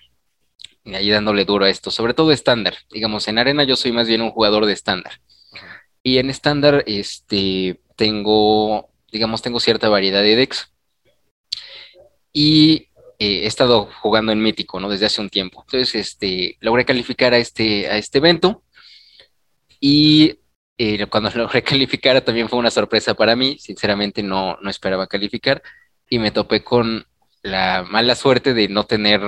Y ahí dándole duro a esto, sobre todo estándar. Digamos, en arena yo soy más bien un jugador de estándar. Y en estándar, este, tengo, digamos, tengo cierta variedad de decks. Y eh, he estado jugando en Mítico, ¿no? Desde hace un tiempo. Entonces, este, logré calificar a este, a este evento y eh, cuando <laughs> logré calificar también fue una sorpresa para mí. Sinceramente no, no esperaba calificar y me topé con la mala suerte de no tener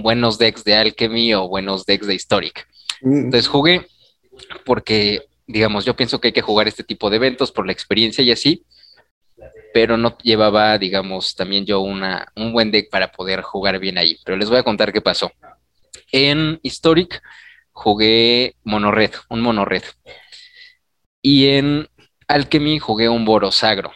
buenos decks de Alchemy o buenos decks de Historic. Mm. Entonces jugué porque, digamos, yo pienso que hay que jugar este tipo de eventos por la experiencia y así pero no llevaba, digamos, también yo una, un buen deck para poder jugar bien ahí. Pero les voy a contar qué pasó. En Historic jugué mono-red, un mono-red. Y en Alchemy jugué un Borosagro.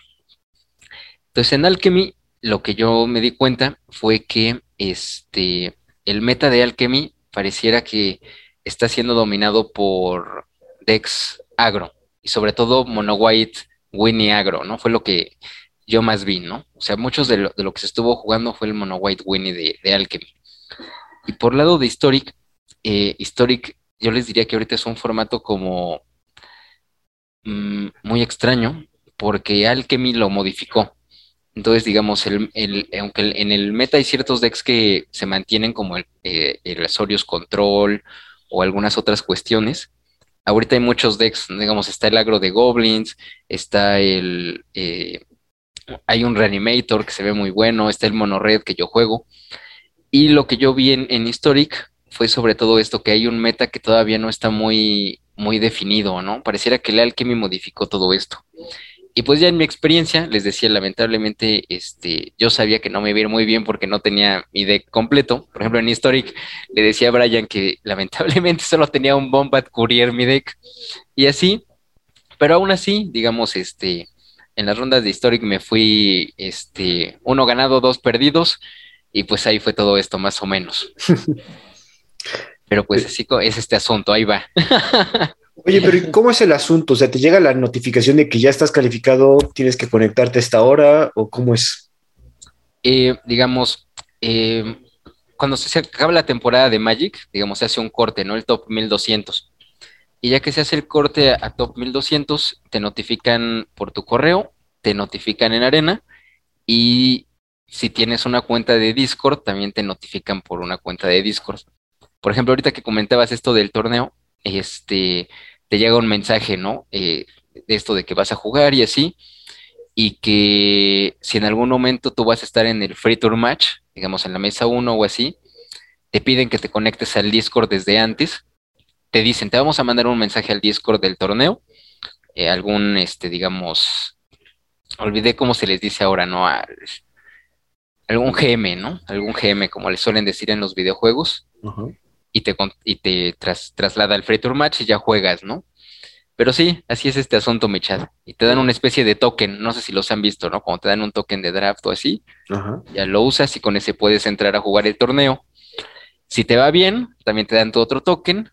Entonces en Alchemy lo que yo me di cuenta fue que este, el meta de Alchemy pareciera que está siendo dominado por decks agro y sobre todo mono white Winnie agro, ¿no? Fue lo que yo más vi, ¿no? O sea, muchos de lo, que se estuvo jugando fue el Mono White Winnie de, de Alchemy. Y por lado de Historic, eh, Historic, yo les diría que ahorita es un formato como mm, muy extraño, porque Alchemy lo modificó. Entonces, digamos, el, aunque en el meta hay ciertos decks que se mantienen como el, eh, el Control o algunas otras cuestiones, ahorita hay muchos decks, digamos, está el agro de Goblins, está el, eh, hay un Reanimator que se ve muy bueno, está el Mono Red que yo juego. Y lo que yo vi en, Historic fue sobre todo esto, que hay un meta que todavía no está muy, muy definido, ¿no? Pareciera que el Alchemy modificó todo esto. Y pues ya en mi experiencia, les decía, lamentablemente, este, yo sabía que no me iba a ir muy bien porque no tenía mi deck completo. Por ejemplo, en Historic le decía a Brian que lamentablemente <laughs> solo tenía un Bombat Courier mi deck. Y así, pero aún así, digamos, este, en las rondas de Historic me fui este, uno ganado, dos perdidos, y pues ahí fue todo esto más o menos. <laughs> pero pues así es este asunto, ahí va. <laughs> Oye, pero ¿cómo es el asunto? O sea, ¿te llega la notificación de que ya estás calificado, tienes que conectarte a esta hora o cómo es? Eh, digamos, eh, cuando se acaba la temporada de Magic, digamos, se hace un corte, ¿no? El top 1200. Y ya que se hace el corte a, top 1200, te notifican por tu correo, te notifican en arena y si tienes una cuenta de Discord, también te notifican por una cuenta de Discord. Por ejemplo, ahorita que comentabas esto del torneo, este, te llega un mensaje, ¿no? Eh, de esto de que vas a jugar y así, y que si en algún momento tú vas a estar en el Free Tour Match, digamos en la mesa 1 o así, te piden que te conectes al Discord desde antes te dicen, te vamos a mandar un mensaje al Discord del torneo, eh, algún, este, digamos, olvidé cómo se les dice ahora, ¿no? algún GM, ¿no? Algún GM, como les suelen decir en los videojuegos, y te, y te traslada al Free Tour Match y ya juegas, ¿no? Pero sí, así es este asunto, Michad. Y te dan una especie de token, no sé si los han visto, ¿no? Como te dan un token de draft o así, ya lo usas y con ese puedes entrar a jugar el torneo. Si te va bien, también te dan tu otro token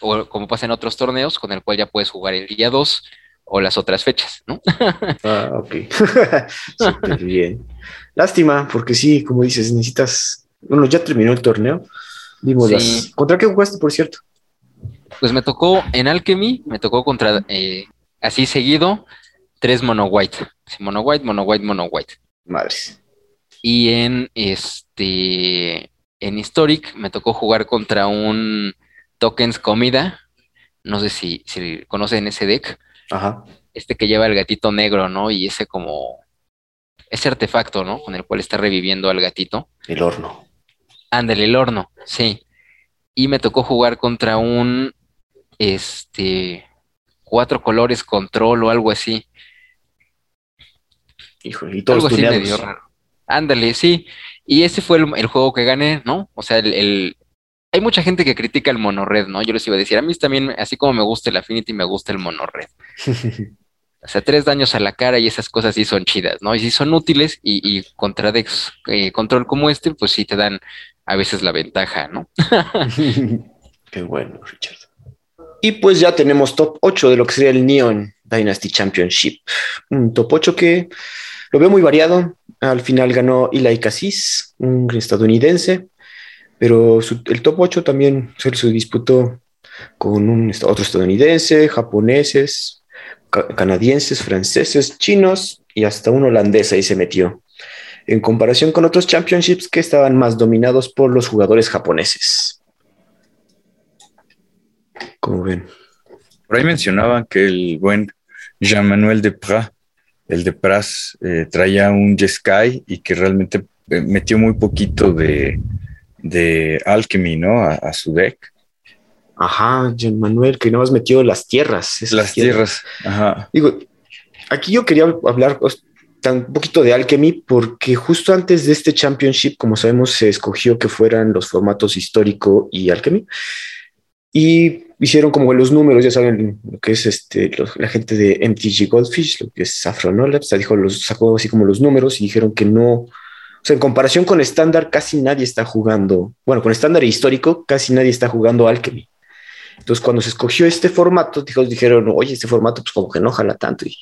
o como pasa en otros torneos, con el cual ya puedes jugar el día 2 o las otras fechas, ¿no? <laughs> ah, ok. <laughs> bien. Lástima, porque sí, como dices, necesitas. Bueno, ya terminó el torneo. Dimos ¿Contra qué jugaste, por cierto? Pues me tocó en Alchemy, me tocó contra, eh, así seguido, tres mono white. mono white, mono white, mono white. Madres. Y en este, en Historic me tocó jugar contra un tokens comida. No sé si, si conocen ese deck. Ajá. Este que lleva el gatito negro, ¿no? Y ese como ese artefacto, ¿no? Con el cual está reviviendo al gatito. El horno. Ándale, el horno, sí. Y me tocó jugar contra un, este, cuatro colores control o algo así. Híjole, y todos algo así medio raro. Ándale, sí. Y ese fue el, el juego que gané, ¿no? O sea, el, el- hay mucha gente que critica el monored, ¿no? Yo les iba a decir, a mí también, así como me gusta el Affinity, me gusta el monored. <laughs> O sea, tres daños a la cara y esas cosas sí son chidas, ¿no? Y sí son útiles y, y contra decks eh, control como este, pues sí te dan a veces la ventaja, ¿no? <laughs> Qué bueno, Richard. Y pues ya tenemos top 8 de lo que sería el Neon Dynasty Championship. Un top 8 que lo veo muy variado. Al final ganó Eli Cassis, un estadounidense, pero su- el top 8 también se, disputó con un, otro estadounidense, japoneses, ca- canadienses, franceses, chinos y hasta un holandés ahí se metió. En comparación con otros championships que estaban más dominados por los jugadores japoneses. Como ven. Por ahí mencionaban que el buen Jean-Manuel Depras, el Depras, eh, traía un Jeskai y que realmente eh, metió muy poquito de, de Alchemy, ¿no? A, a su deck. Ajá, Jean Manuel, que nada más metió las tierras. Las tierras. Ajá. Digo, aquí yo quería hablar un poquito de Alchemy porque justo antes de este championship, como sabemos, se escogió que fueran los formatos histórico y Alchemy. Y hicieron como los números, ya saben lo que es este, los- la gente de MTG Goldfish, lo que es Saffron Labs, dijo los, sacó así como los números y dijeron que no, o sea, en comparación con estándar, casi nadie está jugando, bueno, con estándar histórico, casi nadie está jugando Alchemy. Entonces, cuando se escogió este formato, dijo- dijeron, oye, este formato, pues como que no jala tanto. Y,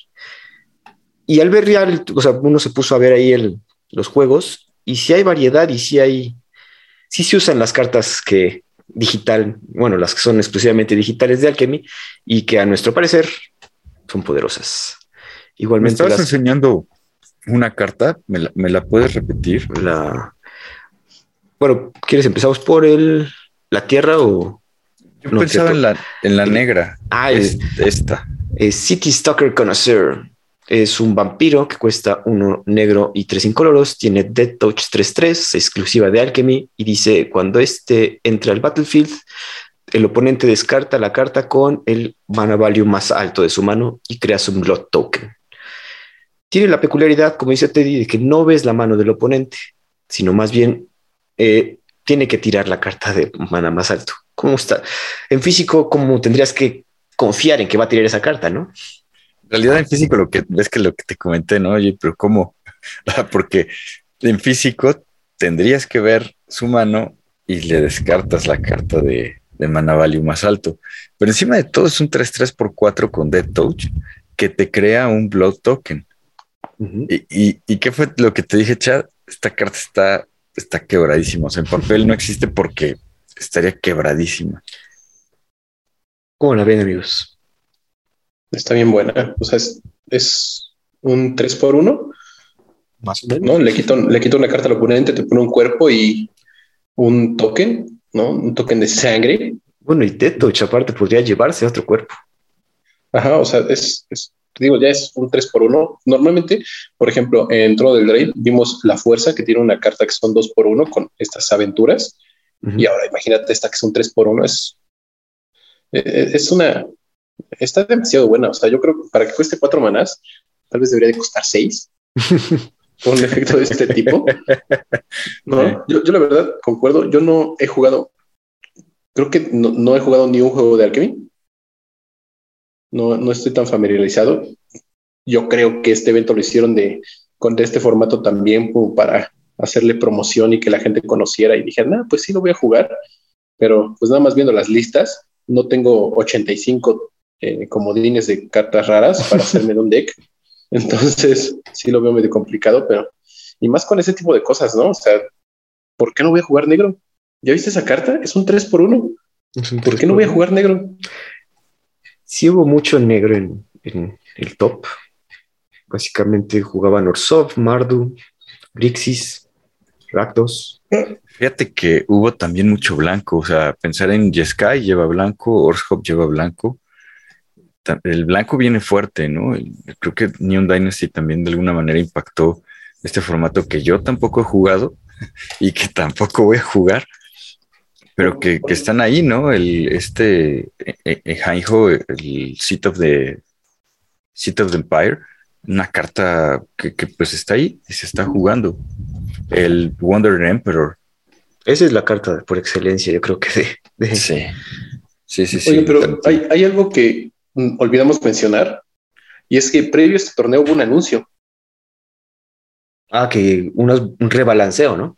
y al ver el- o sea, uno se puso a ver ahí el- los juegos, y si hay variedad y si hay, sí se usan las cartas que digital, bueno, las que son exclusivamente digitales de Alchemy, y que a nuestro parecer son poderosas. Me Igualmente, estabas las- enseñando una carta, ¿me la, me la puedes repetir? la. Bueno, ¿quieres empezamos por el la tierra o Yo No, pensaba en la, en la negra. Ah, Es- esta. es City Stalker Connoisseur? Es un vampiro que cuesta uno negro y tres incoloros. Tiene Dead Touch 3-3, exclusiva de Alchemy. Y dice: Cuando este entra al battlefield, el oponente descarta la carta con el mana value más alto de su mano y creas un Blood Token. Tiene la peculiaridad, como dice Teddy, de que no ves la mano del oponente, sino más bien eh, tiene que tirar la carta de mana más alto. ¿Cómo está? En físico, ¿cómo tendrías que confiar en que va a tirar esa carta, no? En realidad en físico lo que ves que lo que te comenté, ¿no? Oye, pero ¿cómo? <laughs> Ah, Porque en físico tendrías que ver su mano y le descartas la carta de, de mana value más alto. Pero encima de todo es un 3-3 por 4 con Dead Touch que te crea un Blood Token. ¿Y, y, y qué fue lo que te dije, Chad? Esta carta está, está quebradísima. O sea, en papel no existe porque estaría quebradísima. ¿Cómo la ven, amigos? Está bien buena. O sea, es, es un 3 por 1 Más o menos. ¿no? Le quito, le quito una carta al oponente, te pone un cuerpo y un token, ¿no? Un token de sangre. Bueno, y Touch aparte podría llevarse a otro cuerpo. Ajá, o sea, es, digo, ya es un 3 por 1 Normalmente, por ejemplo, en Trono del Rey vimos la fuerza que tiene una carta que son 2 por 1 con estas aventuras. Ujú. Y ahora imagínate esta que es un 3 por 1 es, eh, es una, está demasiado buena. O sea, yo creo que para que cueste 4 manás, tal vez debería de costar 6 <laughs> con un efecto de este tipo. No, yo, yo la verdad concuerdo. Yo no he jugado, creo que no, no he jugado ni un juego de Alchemy. No, no estoy tan familiarizado. Yo creo que este evento lo hicieron de, con de este formato también para hacerle promoción y que la gente conociera y dije, nah, pues sí lo voy a jugar. Pero pues nada más viendo las listas, no tengo 85 eh, comodines de cartas raras para hacerme de un deck. <laughs> Entonces sí lo veo medio complicado, pero y más con ese tipo de cosas, ¿no? O sea, ¿por qué no voy a jugar negro? ¿Ya viste esa carta? Es un 3 por 1 Es un ¿Por qué no voy a jugar negro? Sí hubo mucho negro en, el top. Básicamente jugaban Orsov, Mardu, Grixis, Rakdos. Fíjate que hubo también mucho blanco, o sea, pensar en Jeskai lleva blanco, Orshop lleva blanco. El blanco viene fuerte, ¿no? Creo que Neon Dynasty también de alguna manera impactó este formato que yo tampoco he jugado <laughs> y que tampoco voy a jugar, pero que, están ahí, ¿no? El, este, eh, eh, el Seat of the, Seat of the Empire, una carta que, pues está ahí y se está jugando. El Wonder Emperor. Esa es la carta por excelencia, yo creo que de... Sí, sí, sí. Oye, pero hay, hay algo que mm, olvidamos mencionar, y es que previo a este torneo hubo un anuncio. Ah, que un rebalanceo, ¿no?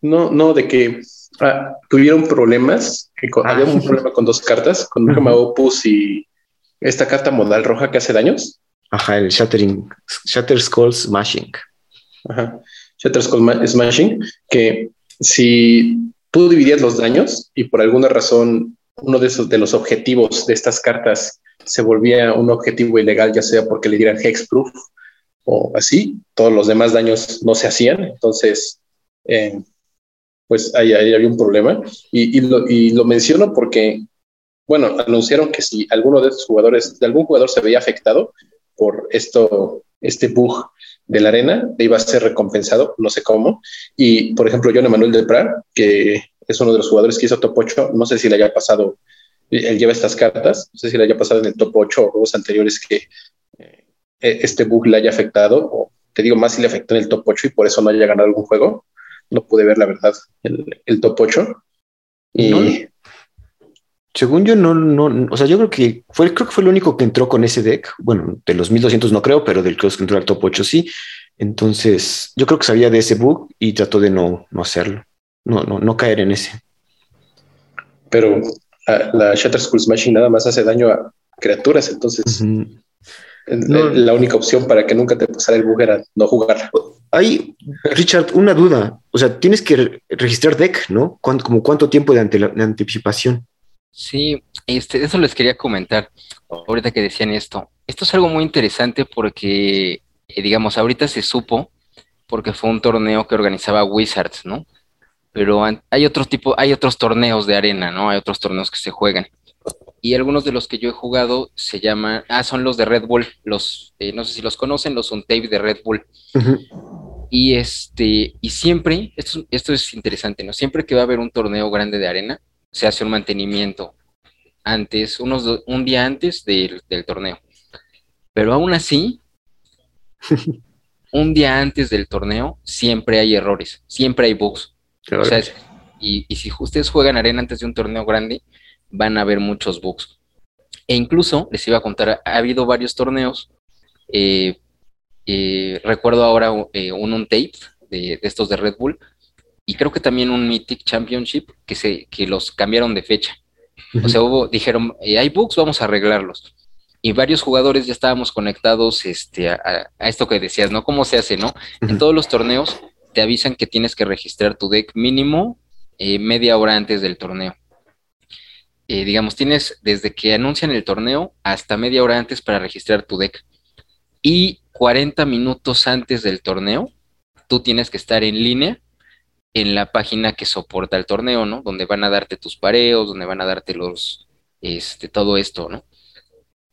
No, no, de que ah, tuvieron problemas, que ah. había un problema con dos cartas, con un Opus y esta carta modal roja que hace daños. Ajá, el Shattering, Shatter Skull Smashing. Ajá, Shatter Skull Smashing, que si tú dividías los daños y por alguna razón uno de esos de los objetivos de estas cartas se volvía un objetivo ilegal, ya sea porque le dieran hexproof o así, todos los demás daños no se hacían, entonces, eh, pues ahí, había un problema. Y, lo, menciono porque, bueno, anunciaron que si alguno de estos jugadores, de algún jugador se veía afectado por esto, este bug de la arena, iba a ser recompensado, no sé cómo. Y, por ejemplo, John Emanuel Deprar, que es uno de los jugadores que hizo top 8, no sé si le haya pasado, él lleva estas cartas, no sé si le haya pasado en el top 8 o juegos anteriores que e, este bug le haya afectado, o te digo más si le afectó en el top 8 y por eso no haya ganado algún juego. No pude ver la verdad el, top 8. Y según yo, no, no, o sea, yo creo que fue, creo que fue el único que entró con ese deck. Bueno, de los 1200 no creo, pero del que entró al top 8 sí. Entonces, yo creo que sabía de ese bug y trató de no, no hacerlo, no, no, no caer en ese. Pero la, Shatter School Smashing nada más hace daño a criaturas, entonces la única opción para que nunca te pasara el bug era no jugar. Hay, Richard, una duda. O sea, tienes que registrar deck, ¿no? ¿Cuánto, como cuánto tiempo de, anticipación? Sí, este, eso les quería comentar ahorita que decían esto. Esto es algo muy interesante porque, eh, digamos, ahorita se supo porque fue un torneo que organizaba Wizards, ¿no? Pero hay otro tipo, hay otros torneos de arena, ¿no? Hay otros torneos que se juegan y algunos de los que yo he jugado se llaman, ah, son los de Red Bull, los, eh, no sé si los conocen, los tape de Red Bull. Y este, y siempre, esto, esto es interesante, ¿no? Siempre que va a haber un torneo grande de arena, se hace un mantenimiento antes, unos un día antes del, torneo. Pero aún así, <laughs> un día antes del torneo, siempre hay errores, siempre hay bugs. O sea, y, y si ustedes juegan arena antes de un torneo grande, van a haber muchos bugs. E incluso, les iba a contar, ha habido varios torneos. Eh, eh, recuerdo ahora eh, un, tape de, estos de Red Bull y creo que también un Mythic Championship que, se, que los cambiaron de fecha. O sea, hubo, dijeron, hay bugs, vamos a arreglarlos. Y varios jugadores ya estábamos conectados este, a, esto que decías, ¿no? ¿Cómo se hace, no? En todos los torneos te avisan que tienes que registrar tu deck mínimo media hora antes del torneo. Eh, digamos, tienes desde que anuncian el torneo hasta media hora antes para registrar tu deck. Y 40 minutos antes del torneo, tú tienes que estar en línea en la página que soporta el torneo, ¿no? Donde van a darte tus pareos, donde van a darte los, este, todo esto, ¿no?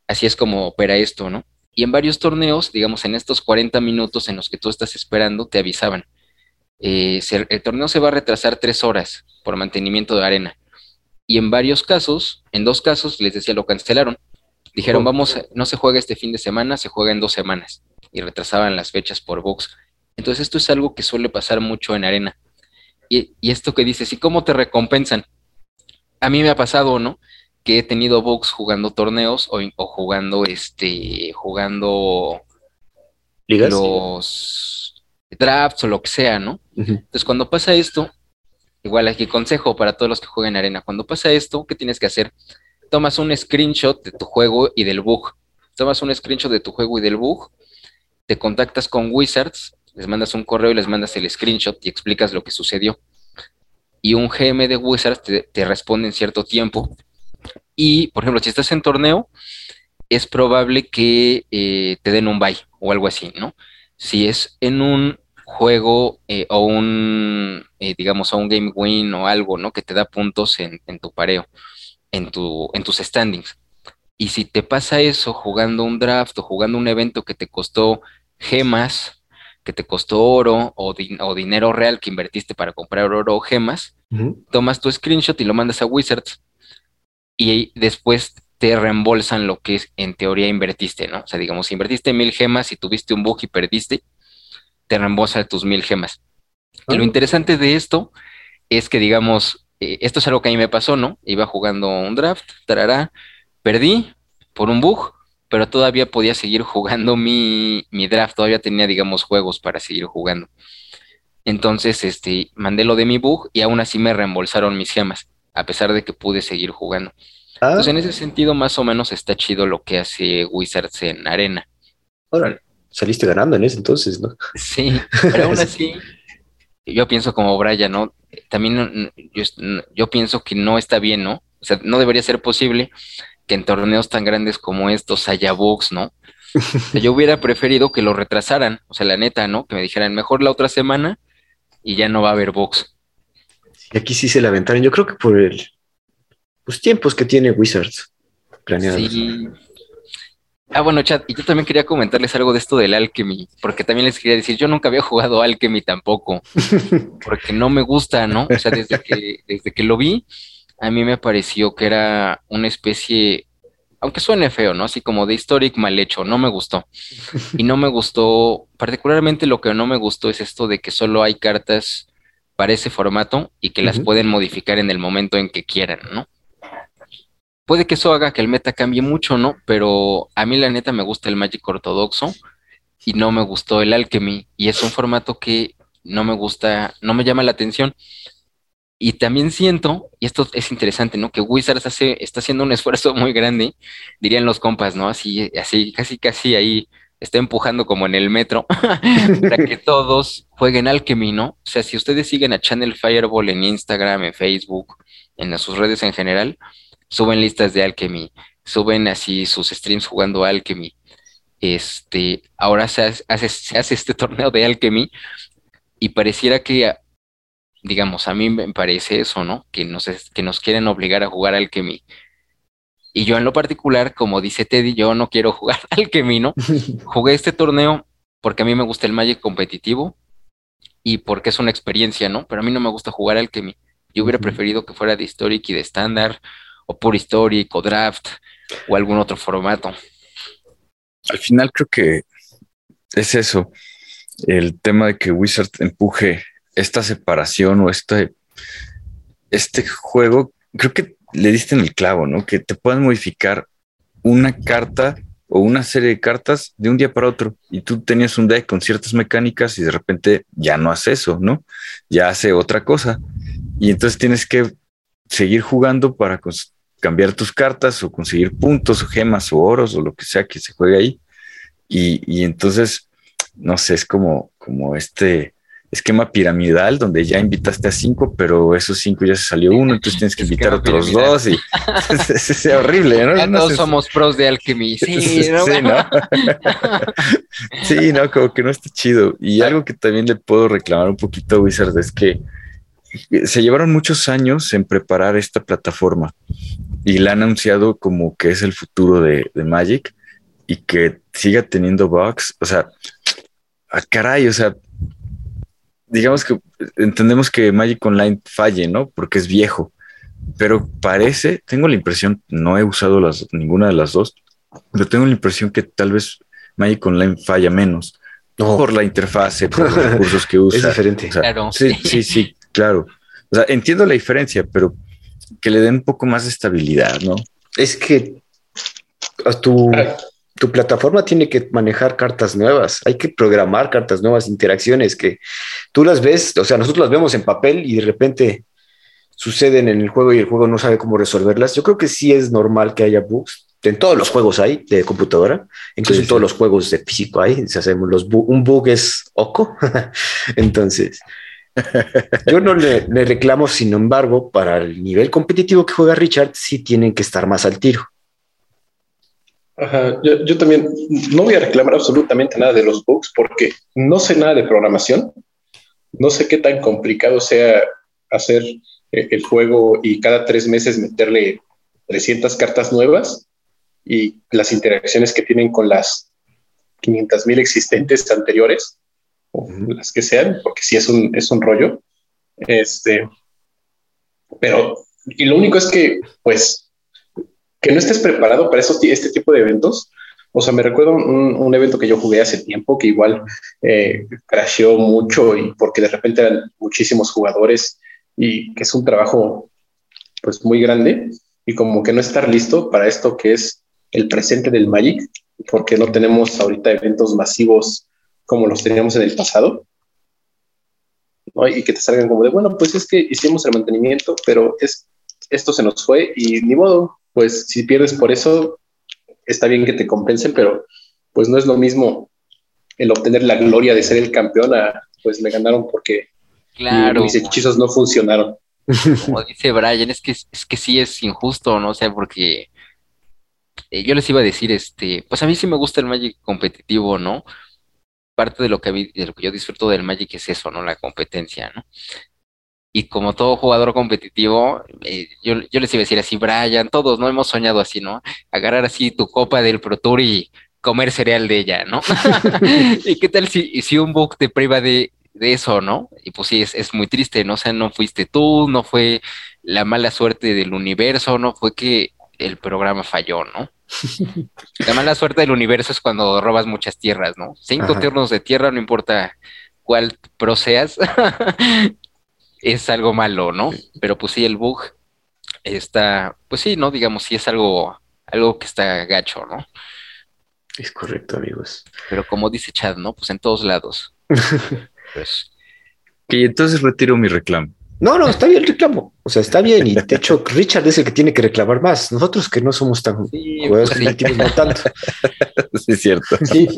Así es como opera esto, ¿no? Y en varios torneos, digamos, en estos 40 minutos en los que tú estás esperando, te avisaban. Eh, el torneo se va a retrasar tres horas por mantenimiento de arena y en varios casos, en dos casos, les decía, lo cancelaron. Dijeron, vamos, no se juega este fin de semana, se juega en dos semanas. Y retrasaban las fechas por box. Entonces esto es algo que suele pasar mucho en arena. Y, esto que dices, ¿y cómo te recompensan? A mí me ha pasado, ¿no? Que he tenido box jugando torneos o, jugando, este, jugando los drafts o lo que sea, ¿no? Entonces cuando pasa esto, Igual aquí consejo para todos los que juegan arena. Cuando pasa esto, ¿qué tienes que hacer? Tomas un screenshot de tu juego y del bug. Tomas un screenshot de tu juego y del bug. Te contactas con Wizards, les mandas un correo y les mandas el screenshot y explicas lo que sucedió. Y un GM de Wizards te, responde en cierto tiempo. Y, por ejemplo, si estás en torneo, es probable que eh, te den un buy o algo así, ¿no? Si es en un juego eh, o un, eh, digamos, o un game win o algo, ¿no? Que te da puntos en, tu pareo, en, tu, en tus standings. Y si te pasa eso jugando un draft o jugando un evento que te costó gemas, que te costó oro o, o dinero real que invertiste para comprar oro o gemas, tomas tu screenshot y lo mandas a Wizards y después te reembolsan lo que en teoría invertiste, ¿no? O sea, digamos, si invertiste mil gemas y tuviste un bug y perdiste, te reembolsa tus mil gemas. Y lo ah. interesante de esto es que, digamos, eh, esto es algo que a mí me pasó, ¿no? Iba jugando un draft, tarará, perdí por un bug, pero todavía podía seguir jugando mi, mi draft, todavía tenía, digamos, juegos para seguir jugando. Entonces, este, mandé lo de mi bug y aún así me reembolsaron mis gemas, a pesar de que pude seguir jugando. Entonces, en ese sentido, más o menos está chido lo que hace Wizards en Arena. Órale, saliste ganando en ese entonces, ¿no? Sí, pero aún <laughs> así, yo pienso como Brian, ¿no? También yo, yo, pienso que no está bien, ¿no? O sea, no debería ser posible que en torneos tan grandes como estos haya bugs, ¿no? yo hubiera preferido que lo retrasaran, o sea, la neta, ¿no? Que me dijeran mejor la otra semana y ya no va a haber bugs. Y aquí sí se la aventaron. Yo creo que por el, los tiempos que tiene Wizards planeados. Sí. Ah, bueno, chat, y yo también quería comentarles algo de esto del Alchemy, porque también les quería decir, yo nunca había jugado Alchemy tampoco, <laughs> porque no me gusta, ¿no? O sea, desde que, desde que lo vi, a mí me pareció que era una especie, aunque suene feo, ¿no? Así como de historic mal hecho, no me gustó. Y no me gustó, particularmente lo que no me gustó es esto de que solo hay cartas para ese formato y que las pueden modificar en el momento en que quieran, ¿no? Puede que eso haga que el meta cambie mucho, ¿no? Pero a mí la neta me gusta el Magic ortodoxo y no me gustó el Alchemy. Y es un formato que no me gusta, no me llama la atención. Y también siento, y esto es interesante, ¿no? Que Wizards hace, está haciendo un esfuerzo muy grande, dirían los compas, ¿no? Así, así, casi, casi ahí está empujando como en el metro <laughs> para que todos jueguen Alchemy, ¿no? O sea, si ustedes siguen a Channel Fireball en Instagram, en Facebook, en sus redes en general, suben listas de Alchemy, suben así sus streams jugando Alchemy. Este, ahora se hace, se hace este <laughs> torneo de Alchemy y pareciera que, digamos, a mí me parece eso, ¿no? Que nos, que nos quieren obligar a jugar Alchemy. Y yo en lo particular, como dice Teddy, yo no quiero <laughs> jugar Alchemy, ¿no? <laughs> Jugué este torneo porque a mí me gusta el Magic competitivo y porque es una experiencia, ¿no? Pero a mí no me gusta jugar Alchemy. Yo hubiera preferido que fuera de Historic y de Standard o por histórico, draft o algún otro formato. Al final creo que es eso, el tema de que Wizard empuje esta separación o este, este juego, creo que le diste en el clavo, ¿no? Que te puedan modificar una carta o una serie de cartas de un día para otro y tú tenías un deck con ciertas mecánicas y de repente ya no hace eso, ¿no? Ya hace otra cosa y entonces tienes que seguir jugando para cambiar tus cartas o conseguir puntos o gemas o oros o lo que sea que se juegue ahí. Y, entonces, no sé, es como, como este esquema piramidal donde ya invitaste a cinco, pero esos cinco ya se salió uno, entonces tienes que invitar a otros dos y <laughs> <laughs> es, horrible, ¿no? Ya todos somos pros de alquimia. <laughs> Sí, ¿no? Sí, ¿no? sí, no, como que no está chido. Y algo que también le puedo reclamar un poquito a Wizard es que se llevaron muchos años en preparar esta plataforma y la han anunciado como que es el futuro de, Magic y que siga teniendo bugs. O sea, a caray, o sea, digamos que entendemos que Magic Online falle, ¿no? Porque es viejo, pero parece, tengo la impresión, no he usado las, ninguna de las dos, pero tengo la impresión que tal vez Magic Online falla menos. Por la interfase, por los <laughs> recursos que usa. Es diferente. claro. Sí, sí, sí, claro. O sea, entiendo la diferencia, pero que le den un poco más de estabilidad, ¿no? Es que tu, tu plataforma tiene que manejar cartas nuevas, hay que programar cartas nuevas, interacciones que tú las ves, o sea, nosotros las vemos en papel y de repente suceden en el juego y el juego no sabe cómo resolverlas. Yo creo que sí es normal que haya bugs. En todos los juegos hay de computadora, incluso en todos los juegos de físico hay. Si hacemos los un bug es oco. <laughs> Entonces, yo no le, reclamo, sin embargo, para el nivel competitivo que juega Richard, sí tienen que estar más al tiro. Ajá, yo, también no voy a reclamar absolutamente nada de los bugs porque no sé nada de programación, no sé qué tan complicado sea hacer eh, el juego y cada tres meses meterle 300 cartas nuevas y las interacciones que tienen con las 500 mil existentes anteriores las que sean, porque sí es un, es un rollo. Este, pero, y lo único es que, pues, que no estés preparado para esos, este tipo de eventos. O sea, me recuerdo un, un evento que yo jugué hace tiempo que igual eh, crasheó mucho y porque de repente eran muchísimos jugadores y que es un trabajo pues muy grande y como que no estar listo para esto que es el presente del Magic, porque no tenemos ahorita eventos masivos como los teníamos en el pasado. Y que te salgan como de, bueno, pues es que hicimos el mantenimiento, pero es, esto se nos fue y ni modo, pues si pierdes por eso, está bien que te compensen, pero pues no es lo mismo el obtener la gloria de ser el campeón a, pues me ganaron porque Claro. mis hechizos no funcionaron. Como dice Brian, es que, es que sí es injusto, ¿no? O sea, porque eh, yo les iba a decir, este, pues a mí sí me gusta el Magic competitivo, ¿no? Parte de lo que, de lo que yo disfruto del Magic es eso, ¿no? La competencia, ¿no? Y como todo jugador competitivo, eh, yo, yo les iba a decir así, Brian, todos, ¿no? Hemos soñado así, ¿no? Agarrar así tu copa del Pro Tour y comer cereal de ella, ¿no? <laughs> <laughs> ¿Y qué tal si, si un bug te priva de, de eso, ¿no? Y pues sí, es, es muy triste, ¿no? O sea, no fuiste tú, no fue la mala suerte del universo, no fue que el programa falló, ¿no? La mala suerte del universo es cuando robas muchas tierras, ¿no? Cinco Ajá. turnos de tierra, no importa cuál pro seas, <laughs> es algo malo, ¿no? Pero pues sí, el bug está, pues sí, ¿no? Digamos, sí es algo, algo que está gacho, ¿no? Es correcto, amigos. Pero como dice Chad, ¿no? Pues en todos lados. <laughs> Pues Y entonces retiro mi reclamo. No, no, está bien el reclamo. O sea, está bien. Y de hecho, Richard es el que tiene que reclamar más. Nosotros que no somos tan sí, jugadores pues no tanto. <laughs> Sí, es cierto. Sí,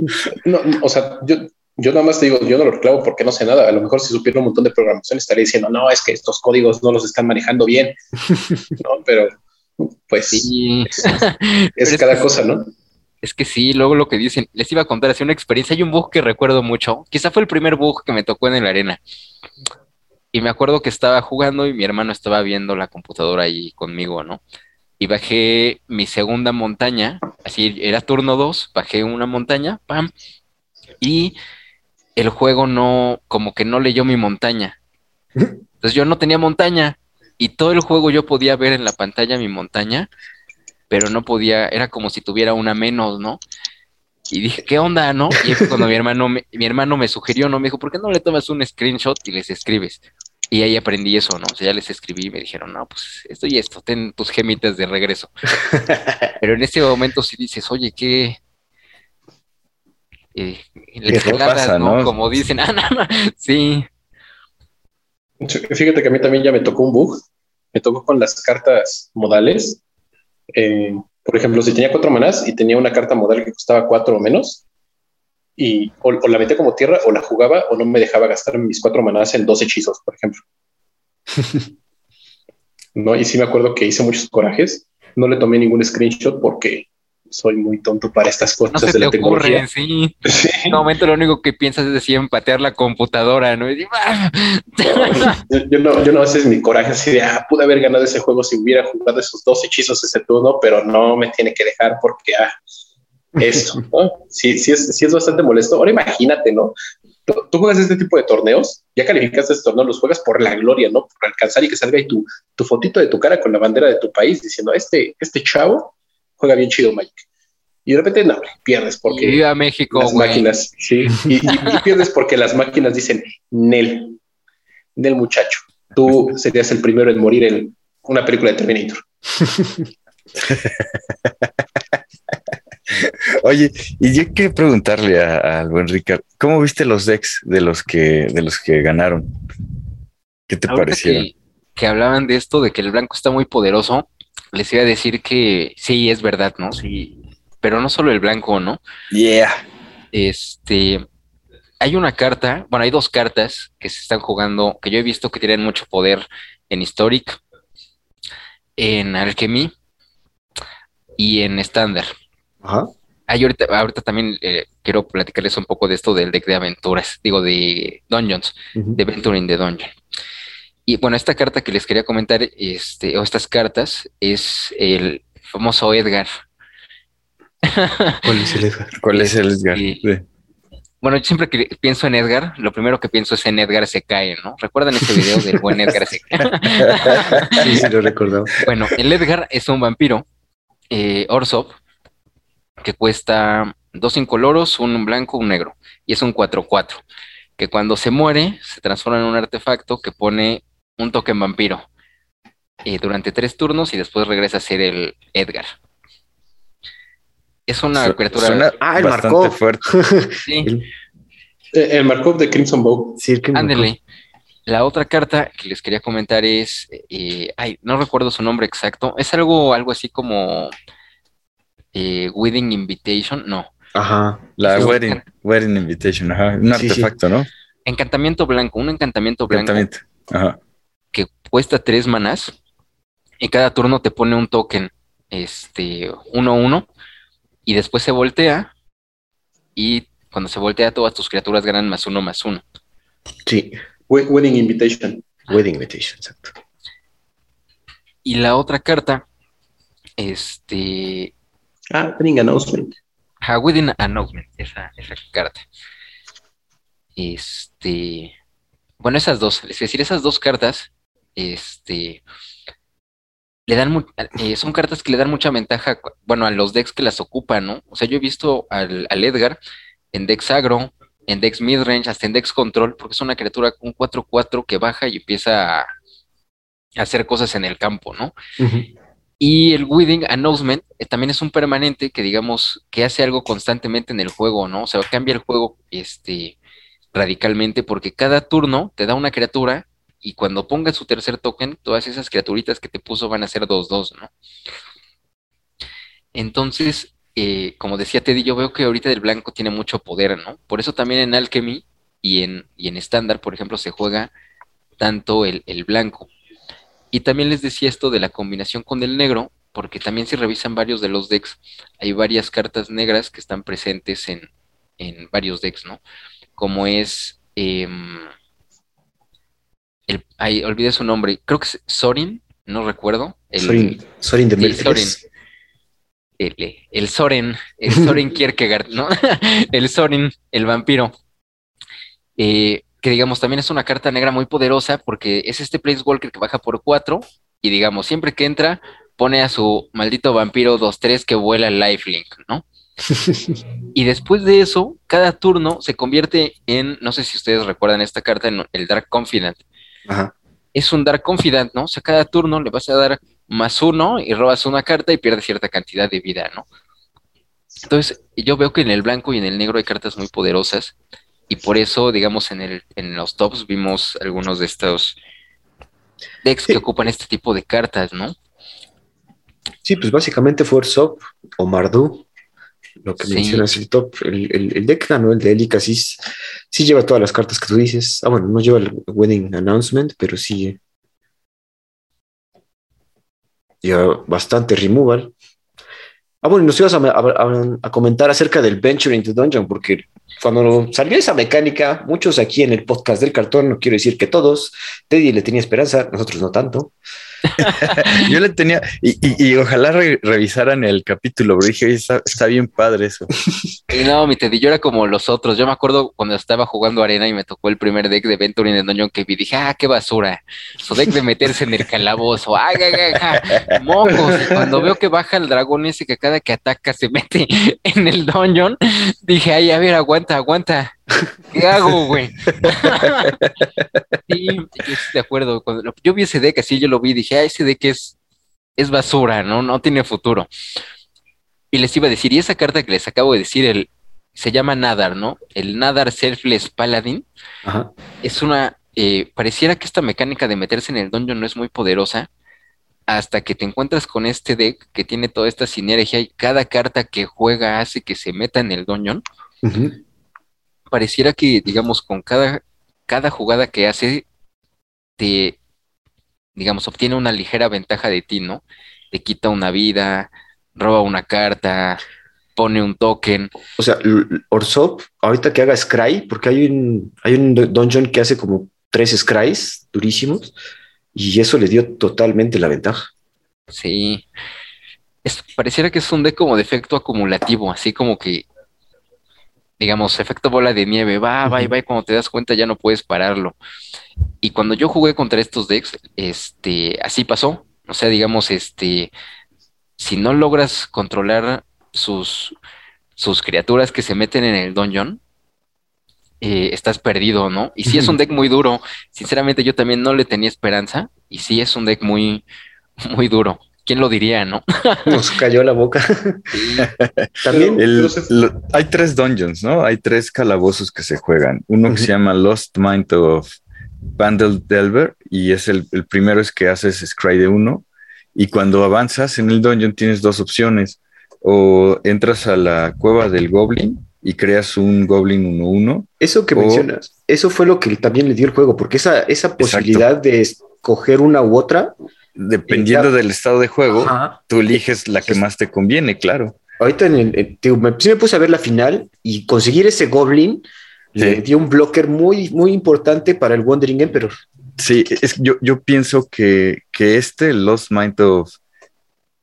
no, o sea, yo, yo nada más te digo, yo no lo reclamo porque no sé nada. A lo mejor si supiera un montón de programación estaría diciendo, no, es que estos códigos no los están manejando bien. <laughs> No, pero pues Sí. es, <laughs> Pero es es cada que- cosa, ¿no? Es que sí, luego lo que dicen, les iba a contar así una experiencia. Hay un bug que recuerdo mucho. Quizá fue el primer bug que me tocó en la arena. Y me acuerdo que estaba jugando y mi hermano estaba viendo la computadora ahí conmigo, ¿no? Y bajé mi segunda montaña, así era turno 2, bajé una montaña, pam, y el juego no, como que no leyó mi montaña. Entonces yo no tenía montaña y todo el juego yo podía ver en la pantalla mi montaña, pero no podía, era como si tuviera una menos, ¿no? Y dije, ¿qué onda, no? Y cuando mi hermano me, mi hermano me sugirió, ¿no? Me dijo, ¿por qué no le tomas un screenshot y les escribes? Y ahí aprendí eso, ¿no? O sea, ya les escribí y me dijeron, no, pues esto y esto, ten tus gemitas de regreso. <laughs> Pero en ese momento sí dices, oye, qué... Eh, ¿Qué pasa, ¿no? no? Como dicen, <laughs> ah, no, no, sí, Fíjate que a mí también ya me tocó un bug. Me tocó con las cartas modales. Eh, por ejemplo, si tenía cuatro manás y tenía una carta modal que costaba cuatro o menos, y o, o la metía como tierra o la jugaba o no me dejaba gastar mis cuatro manás en dos hechizos, por ejemplo. <laughs> no, y sí me acuerdo que hice muchos corajes. No le tomé ningún screenshot porque soy muy tonto para estas no cosas se de te la tecnología. ocurre, sí. <laughs> Sí. En un momento lo único que piensas es decir empatear la computadora, ¿no? Y digo, "Ah". <laughs> Yo, yo no, yo no haces mi coraje así de, ah, pude haber ganado ese juego si hubiera jugado esos dos hechizos ese turno, pero no me tiene que dejar porque, ah, esto, ¿no? Sí, sí es, sí es bastante molesto. Ahora imagínate, ¿no? Tú, tú juegas este tipo de torneos, ya calificaste este torneo, los juegas por la gloria, ¿no? Por alcanzar y que salga ahí tu, tu fotito de tu cara con la bandera de tu país diciendo, este, este chavo juega bien chido, Mike. Y de repente, no, pierdes Y porque viva México, las máquinas, sí, y, y- y pierdes porque las máquinas dicen Nel, Nel muchacho, tú serías el primero en morir en una película de Terminator. <laughs> Oye, y yo quiero preguntarle a- al buen Ricardo, ¿cómo viste los decks de los que de los que ganaron? ¿Qué te Ahorita parecieron? que, que hablaban de esto, de que el blanco está muy poderoso, les iba a decir que sí, es verdad, ¿no? Sí, pero no solo el blanco, ¿no? Yeah. Este, hay una carta, bueno, hay dos cartas que se están jugando, que yo he visto que tienen mucho poder en Historic, en Alchemy y en Standard. Ajá. Hay ahorita, ahorita también eh, quiero platicarles un poco de esto del deck de aventuras, digo, de Dungeons. Ujú. de Venture in the Dungeon. Y bueno, esta carta que les quería comentar, este, o estas cartas, es el famoso Edgar. <laughs> ¿Cuál es el Edgar? ¿Cuál es el Edgar? Sí. Sí. Bueno, yo siempre que pienso en Edgar, lo primero que pienso es en Edgar se cae, ¿no? ¿Recuerdan ese video del buen Edgar se cae? <laughs> Sí, sí, lo recordaba. Bueno, el Edgar es un vampiro, eh, Orsop, que cuesta dos incoloros, un blanco, un negro, y es un 4-4, que cuando se muere se transforma en un artefacto que pone un token vampiro eh, durante tres turnos y después regresa a ser el Edgar. Es una Su- criatura. suena Ah, el bastante Markov. fuerte. <laughs> sí, El- Eh, El Markov de Crimson Bow. sí, ándele. La otra carta que les quería comentar es, eh, ay, no recuerdo su nombre exacto. Es algo, algo así como eh, Wedding Invitation, no. Ajá. La wedding, wedding invitation, ajá. Un Sí, sí. artefacto, ¿no? Encantamiento blanco, un encantamiento blanco Encantamiento. Ajá. que cuesta tres manás y cada turno te pone un token, este, uno uno, y después se voltea y cuando se voltea todas tus criaturas ganan más uno más uno. Sí. We- Wedding Invitation. Wedding Invitation, exacto. Y la otra carta, este, Ah, Wedding Announcement. a Wedding Announcement, esa, esa carta. Este, bueno, esas dos, es decir, esas dos cartas, este, le dan, eh, son cartas que le dan mucha ventaja, bueno, a los decks que las ocupan, ¿no? O sea, yo he visto al, al Edgar en decks agro, en decks midrange, hasta en decks control, porque es una criatura con 4-4 que baja y empieza a, hacer cosas en el campo, ¿no? Ujú. Y el Wedding Announcement eh, también es un permanente que, digamos, que hace algo constantemente en el juego, ¿no? O sea, cambia el juego este, radicalmente porque cada turno te da una criatura y cuando pongas su tercer token, todas esas criaturitas que te puso van a ser 2-2, ¿no? Entonces, eh, como decía Teddy, yo veo que ahorita el blanco tiene mucho poder, ¿no? Por eso también en Alchemy y en, y en estándar, por ejemplo, se juega tanto el, el blanco. Y también les decía esto de la combinación con el negro, porque también si revisan varios de los decks, hay varias cartas negras que están presentes en, en varios decks, ¿no? Como es... em, el, ay, olvidé su nombre, creo que es Sorin, no recuerdo. El, Sorin, Sorin de Sí, Mérfiles. el, el Soren, el Soren <laughs> Kierkegaard, ¿no? <laughs> El Soren, el vampiro. Eh, que digamos también es una carta negra muy poderosa porque es este Walker que baja por 4 y digamos, siempre que entra pone a su maldito vampiro 2-3 que vuela el lifelink, ¿no? <laughs> Y después de eso, cada turno se convierte en, no sé si ustedes recuerdan esta carta, en el Dark Confidant. Ajá. Es un Dark Confidant, ¿no? O sea, cada turno le vas a dar más uno y robas una carta y pierdes cierta cantidad de vida, ¿no? Entonces, yo veo que en el blanco y en el negro hay cartas muy poderosas y por eso, digamos, en, el, en los tops vimos algunos de estos decks que ocupan este tipo de cartas, ¿no? Sí, pues básicamente fue Ursop o Mardu, lo que Sí. mencionas el top. El, el, el deck ganó, el de Elika, sí, sí lleva todas las cartas que tú dices. Ah, bueno, no lleva el Wedding Announcement, pero sí lleva bastante removal. Ah, bueno, nos ibas a- a- a comentar acerca del Venture into Dungeon, porque cuando salió esa mecánica, muchos aquí en el podcast del cartón, no quiero decir que todos, Teddy le tenía esperanza, nosotros no tanto. <laughs> Yo le tenía, y, y- ojalá re- revisaran el capítulo, pero dije, "Oye, está, está bien padre eso. <laughs> No, mi Teddy, yo era como los otros. Yo me acuerdo cuando estaba jugando arena y me tocó el primer deck de Venture in the Dungeon que vi. Dije, ah, qué basura. Su deck de meterse en el calabozo. ¡Ay, ay, ay, ay! Mocos. Y Cuando veo que baja el dragón ese que cada que ataca se mete <laughs> en el dungeon, dije, ay, a ver, aguanta, aguanta. ¿Qué hago, güey? <laughs> sí, yo estoy de acuerdo. Cuando lo- yo vi ese deck así, yo lo vi y dije, ah, ese deck es, es basura, ¿no? No tiene futuro. Y les iba a decir, y esa carta que les acabo de decir, el, se llama Nadar, ¿no? El Nadar Selfless Paladin Ajá. es una, eh, pareciera que esta mecánica de meterse en el dungeon no es muy poderosa hasta que te encuentras con este deck que tiene toda esta sinergia y cada carta que juega hace que se meta en el dungeon. Ujú. Pareciera que, digamos, con cada, cada jugada que hace, te, digamos, obtiene una ligera ventaja de ti, ¿no? Te quita una vida, roba una carta, pone un token. O sea, Orsop, ahorita que haga Scry, porque hay un, hay un dungeon que hace como tres Scrys durísimos, y eso le dio totalmente la ventaja. Sí. Es, pareciera que es un deck como de efecto acumulativo, así como que digamos, efecto bola de nieve, va, va y va, y cuando te das cuenta ya no puedes pararlo. Y cuando yo jugué contra estos decks, este, así pasó. O sea, digamos, este, si no logras controlar sus, sus criaturas que se meten en el dungeon, eh, estás perdido, ¿no? Y si es un <laughs> deck muy duro. Sinceramente, yo también no le tenía esperanza. Y sí es un deck muy, muy duro. ¿Quién lo diría, no? <laughs> Nos cayó la boca. <laughs> También hay tres dungeons, ¿no? Hay tres calabozos que se juegan. Uno que se llama Lost Mind of Vandal Delver y es el, primero es que haces Scry de uno y cuando avanzas en el dungeon tienes dos opciones o entras a la cueva del Goblin y creas un Goblin 1-1. Eso que mencionas, eso fue lo que también le dio el juego, porque esa, esa posibilidad de escoger una u otra dependiendo del estado de juego, tú eliges la que más te conviene, claro. Ahorita en el, me, sí me puse a ver la final y conseguir ese Goblin le dio un blocker muy, muy importante para el Wandering Emperor. Sí, es, yo, yo pienso que, que este Lost Mind of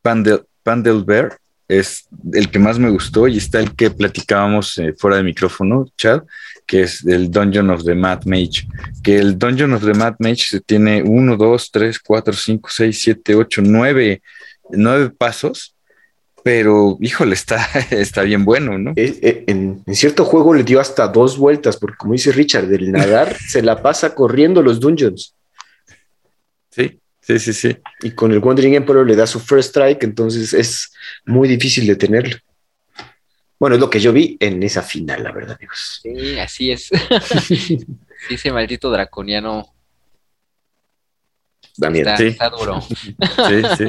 Pandel, Bear es el que más me gustó y está el que platicábamos eh, fuera de micrófono, Chad, que es el Dungeon of the Mad Mage, que el Dungeon of the Mad Mage tiene 1, 2, 3, 4, 5, 6, 7, 8, 9, 9 pasos, pero híjole, está, <laughs> está bien bueno, ¿no? Eh, eh, en, cierto juego le dio hasta dos vueltas, porque como dice Richard, del nadar <laughs> se la pasa corriendo los dungeons. Sí, sí, sí, sí. Y con el Wandering Emperor le da su first strike, entonces es muy difícil de tenerlo. Bueno, es lo que yo vi en esa final, la verdad, amigos. Sí, así es. sí, <laughs> ese maldito draconiano. También, está, sí. está duro. Sí, sí.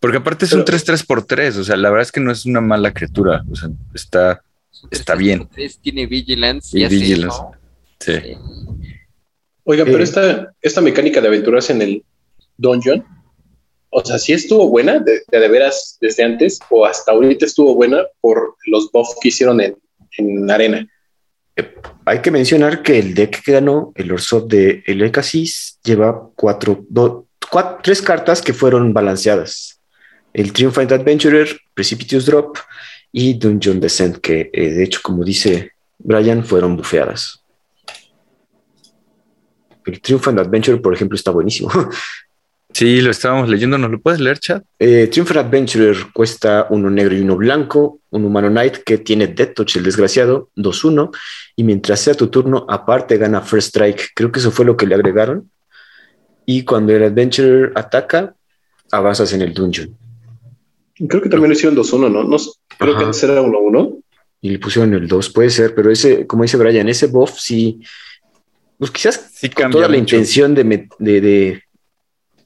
Porque aparte es un 3-3 por 3, o sea, la verdad es que no es una mala criatura, o sea, está, está bien. tiene vigilance y, vigilance. Sí. Oiga, pero esta, esta mecánica de aventuras en el dungeon, o sea, sí estuvo buena de, de, veras desde antes o hasta ahorita estuvo buena por los buffs que hicieron en, en arena. Eh, hay que mencionar que el deck que ganó, el Orsop de El Ecasis, lleva cuatro, tres cartas que fueron balanceadas. El Triumphant Adventurer, Precipitous Drop y Dungeon Descent, que eh, de hecho, como dice Brian, fueron bufeadas. El Triumphant Adventurer, por ejemplo, está buenísimo. <laughs> Sí, lo estábamos leyendo. ¿Nos lo puedes leer, chat? Eh, Triumphant Adventurer cuesta uno negro y uno blanco. Un humano knight que tiene Death Touch, el desgraciado, 2-1. Y mientras sea tu turno, aparte gana First Strike. Creo que eso fue lo que le agregaron. Y cuando el Adventurer ataca, avanzas en el dungeon. Creo que también lo hicieron 2-1, ¿no? no creo que antes era 1-1. Y le pusieron el 2, puede ser, pero ese, como dice Brian, ese buff sí. Pues quizás sí con toda la intención de, de de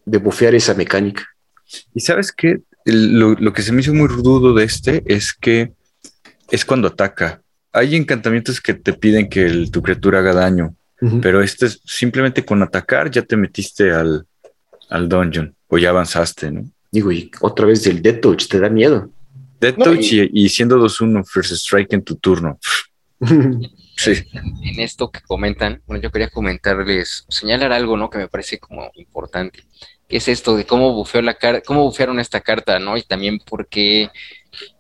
bufear esa mecánica. Y sabes que lo, que se me hizo muy rudo de este es que es cuando ataca. Hay encantamientos que te piden que tu criatura haga daño, pero este es simplemente con atacar ya te metiste al, al dungeon o ya avanzaste, ¿no? Digo, y otra vez el Death Touch te da miedo. Death Touch y, siendo 2-1 First Strike en tu turno. <laughs> sí. En esto que comentan, bueno, yo quería comentarles, señalar algo, ¿no? Que me parece como importante es esto de cómo bufeó la cómo bufearon esta carta, ¿no? Y también porque,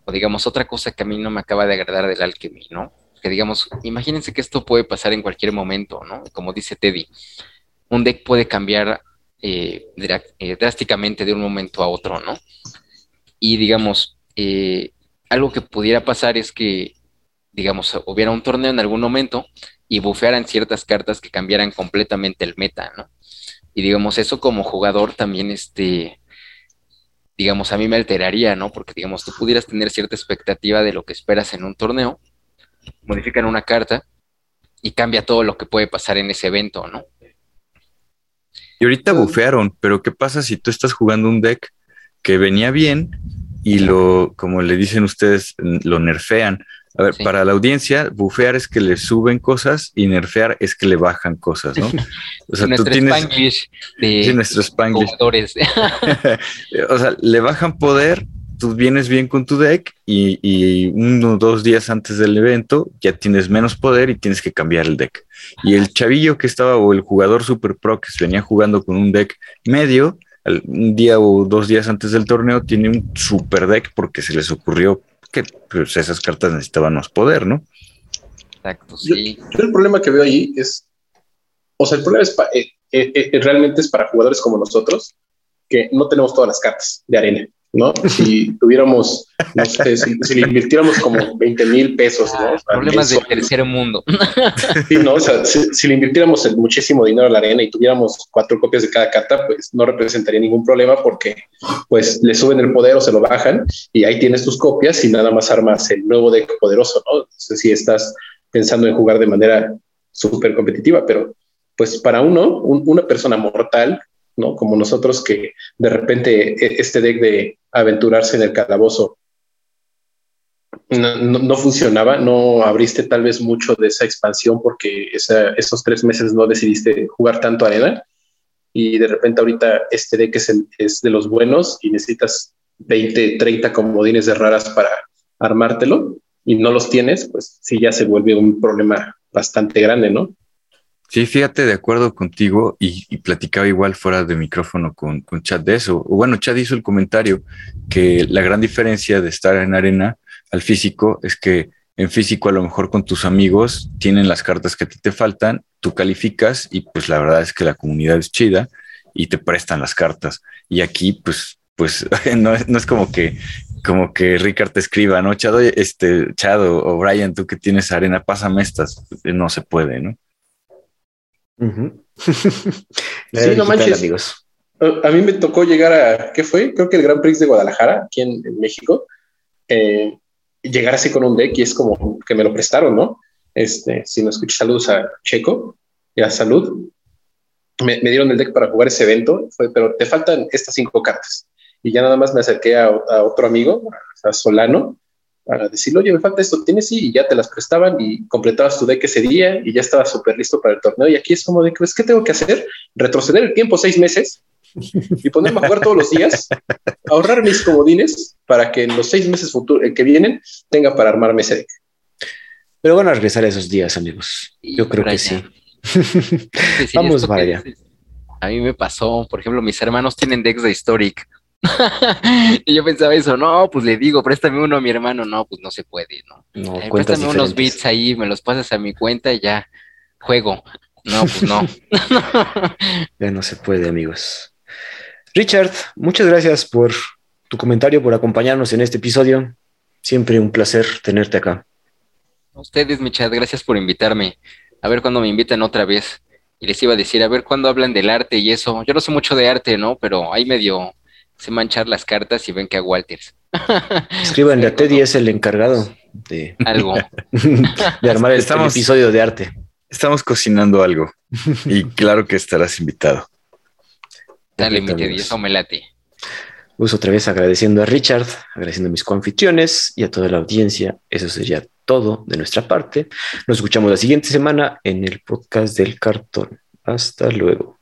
o digamos, otra cosa que a mí no me acaba de agradar del Alchemy, ¿no? Que digamos, imagínense que esto puede pasar en cualquier momento, ¿no? Como dice Teddy, un deck puede cambiar eh, eh, drásticamente de un momento a otro, ¿no? Y digamos, eh, algo que pudiera pasar es que, digamos, hubiera un torneo en algún momento y bufearan ciertas cartas que cambiaran completamente el meta, ¿no? Y digamos, eso como jugador también, este, digamos, a mí me alteraría, ¿no? Porque, digamos, tú pudieras tener cierta expectativa de lo que esperas en un torneo, modifican una carta y cambia todo lo que puede pasar en ese evento, ¿no? Y ahorita bufearon, pero ¿qué pasa si tú estás jugando un deck que venía bien y lo, como le dicen ustedes, lo nerfean? A ver, para la audiencia, bufear es que le suben cosas y nerfear es que le bajan cosas, ¿no? <laughs> O sea, tú tienes. Spanglish de sí, nuestro Spanglish. <laughs> <laughs> o sea, le bajan poder, tú vienes bien con tu deck y, y uno o dos días antes del evento ya tienes menos poder y tienes que cambiar el deck. Y el chavillo que estaba o el jugador super pro que se venía jugando con un deck medio, un día o dos días antes del torneo tiene un super deck porque se les ocurrió que pues, esas cartas necesitaban más poder, ¿no? Exacto, sí. Yo, el problema que veo ahí es, o sea, el problema es eh, eh, eh, realmente es para jugadores como nosotros, que no tenemos todas las cartas de arena. ¿No? <laughs> Si tuviéramos, no sé, si, le invirtiéramos como 20 mil pesos, ¿no? Ah, problemas del tercer mundo. <laughs> Sí, ¿no? O sea, si, le invirtiéramos muchísimo dinero a la arena y tuviéramos cuatro copias de cada carta, pues no representaría ningún problema porque pues le suben el poder o se lo bajan y ahí tienes tus copias y nada más armas el nuevo deck poderoso, ¿no? No sé si estás pensando en jugar de manera súper competitiva, pero pues para uno, una persona mortal ¿no? Como nosotros que de repente e, este deck de aventurarse en el calabozo no, funcionaba, no abriste tal vez mucho de esa expansión porque esos tres meses no decidiste jugar tanto arena y de repente ahorita este deck es, es de los buenos y necesitas 20, 30 comodines de raras para armártelo y no los tienes, pues sí ya se vuelve un problema bastante grande, ¿no? Sí, fíjate, de acuerdo contigo y, platicaba igual fuera de micrófono con, Chad de eso. O bueno, Chad hizo el comentario que la gran diferencia de estar en arena al físico es que en físico a lo mejor con tus amigos tienen las cartas que a ti te faltan, tú calificas y pues la verdad es que la comunidad es chida y te prestan las cartas. Y aquí pues pues <laughs> no, no es como que como que Ricard te escriba, ¿no? Chado, este, Chado o Brian, tú que tienes arena, pásame estas. No se puede, ¿no? <laughs> sí, no manches. Amigos. A, mí me tocó llegar a, ¿qué fue? Creo que el Gran Prix de Guadalajara, aquí en, México. Eh, llegar así con un deck y es como que me lo prestaron, ¿no? Este, si no escucho saludos a Checo y a Salud, me, dieron el deck para jugar ese evento, fue, pero te faltan estas cinco cartas. Y ya nada más me acerqué a, a otro amigo, a Solano, para decirle, oye, me falta esto, tienes sí, y ya te las prestaban y completabas tu deck ese día y ya estabas súper listo para el torneo. Y aquí es como de, pues, ¿qué tengo que hacer? Retroceder el tiempo seis meses y ponerme a jugar todos los días, ahorrar mis comodines para que en los seis meses futuros que vienen tenga para armarme ese deck. Pero van a regresar esos días, amigos. Yo creo que sí. <laughs> Vamos, vaya. A mí me pasó, por ejemplo, mis hermanos tienen decks de Historic <laughs> y yo pensaba eso, no, pues le digo, préstame uno a mi hermano, no, pues no se puede, ¿no? no eh, préstame unos bits ahí, me los pasas a mi cuenta y ya juego. No, pues no. <laughs> ya no se puede, amigos. Richard, muchas gracias por tu comentario, por acompañarnos en este episodio. Siempre un placer tenerte acá. A ustedes, mi chat, gracias por invitarme. A ver cuándo me invitan otra vez. Y les iba a decir, a ver cuándo hablan del arte y eso. Yo no sé mucho de arte, ¿no? Pero ahí medio se manchar las cartas y ven que a Walters. <laughs> Escriban, a Teddy es el encargado de algo <laughs> de armar el episodio de arte. Estamos cocinando algo y <laughs> claro que estarás invitado. Dale, mi Teddy, eso me late. Uso otra vez agradeciendo a Richard, agradeciendo a mis coanfitriones y a toda la audiencia. Eso sería todo de nuestra parte. Nos escuchamos la siguiente semana en el podcast del cartón. Hasta luego.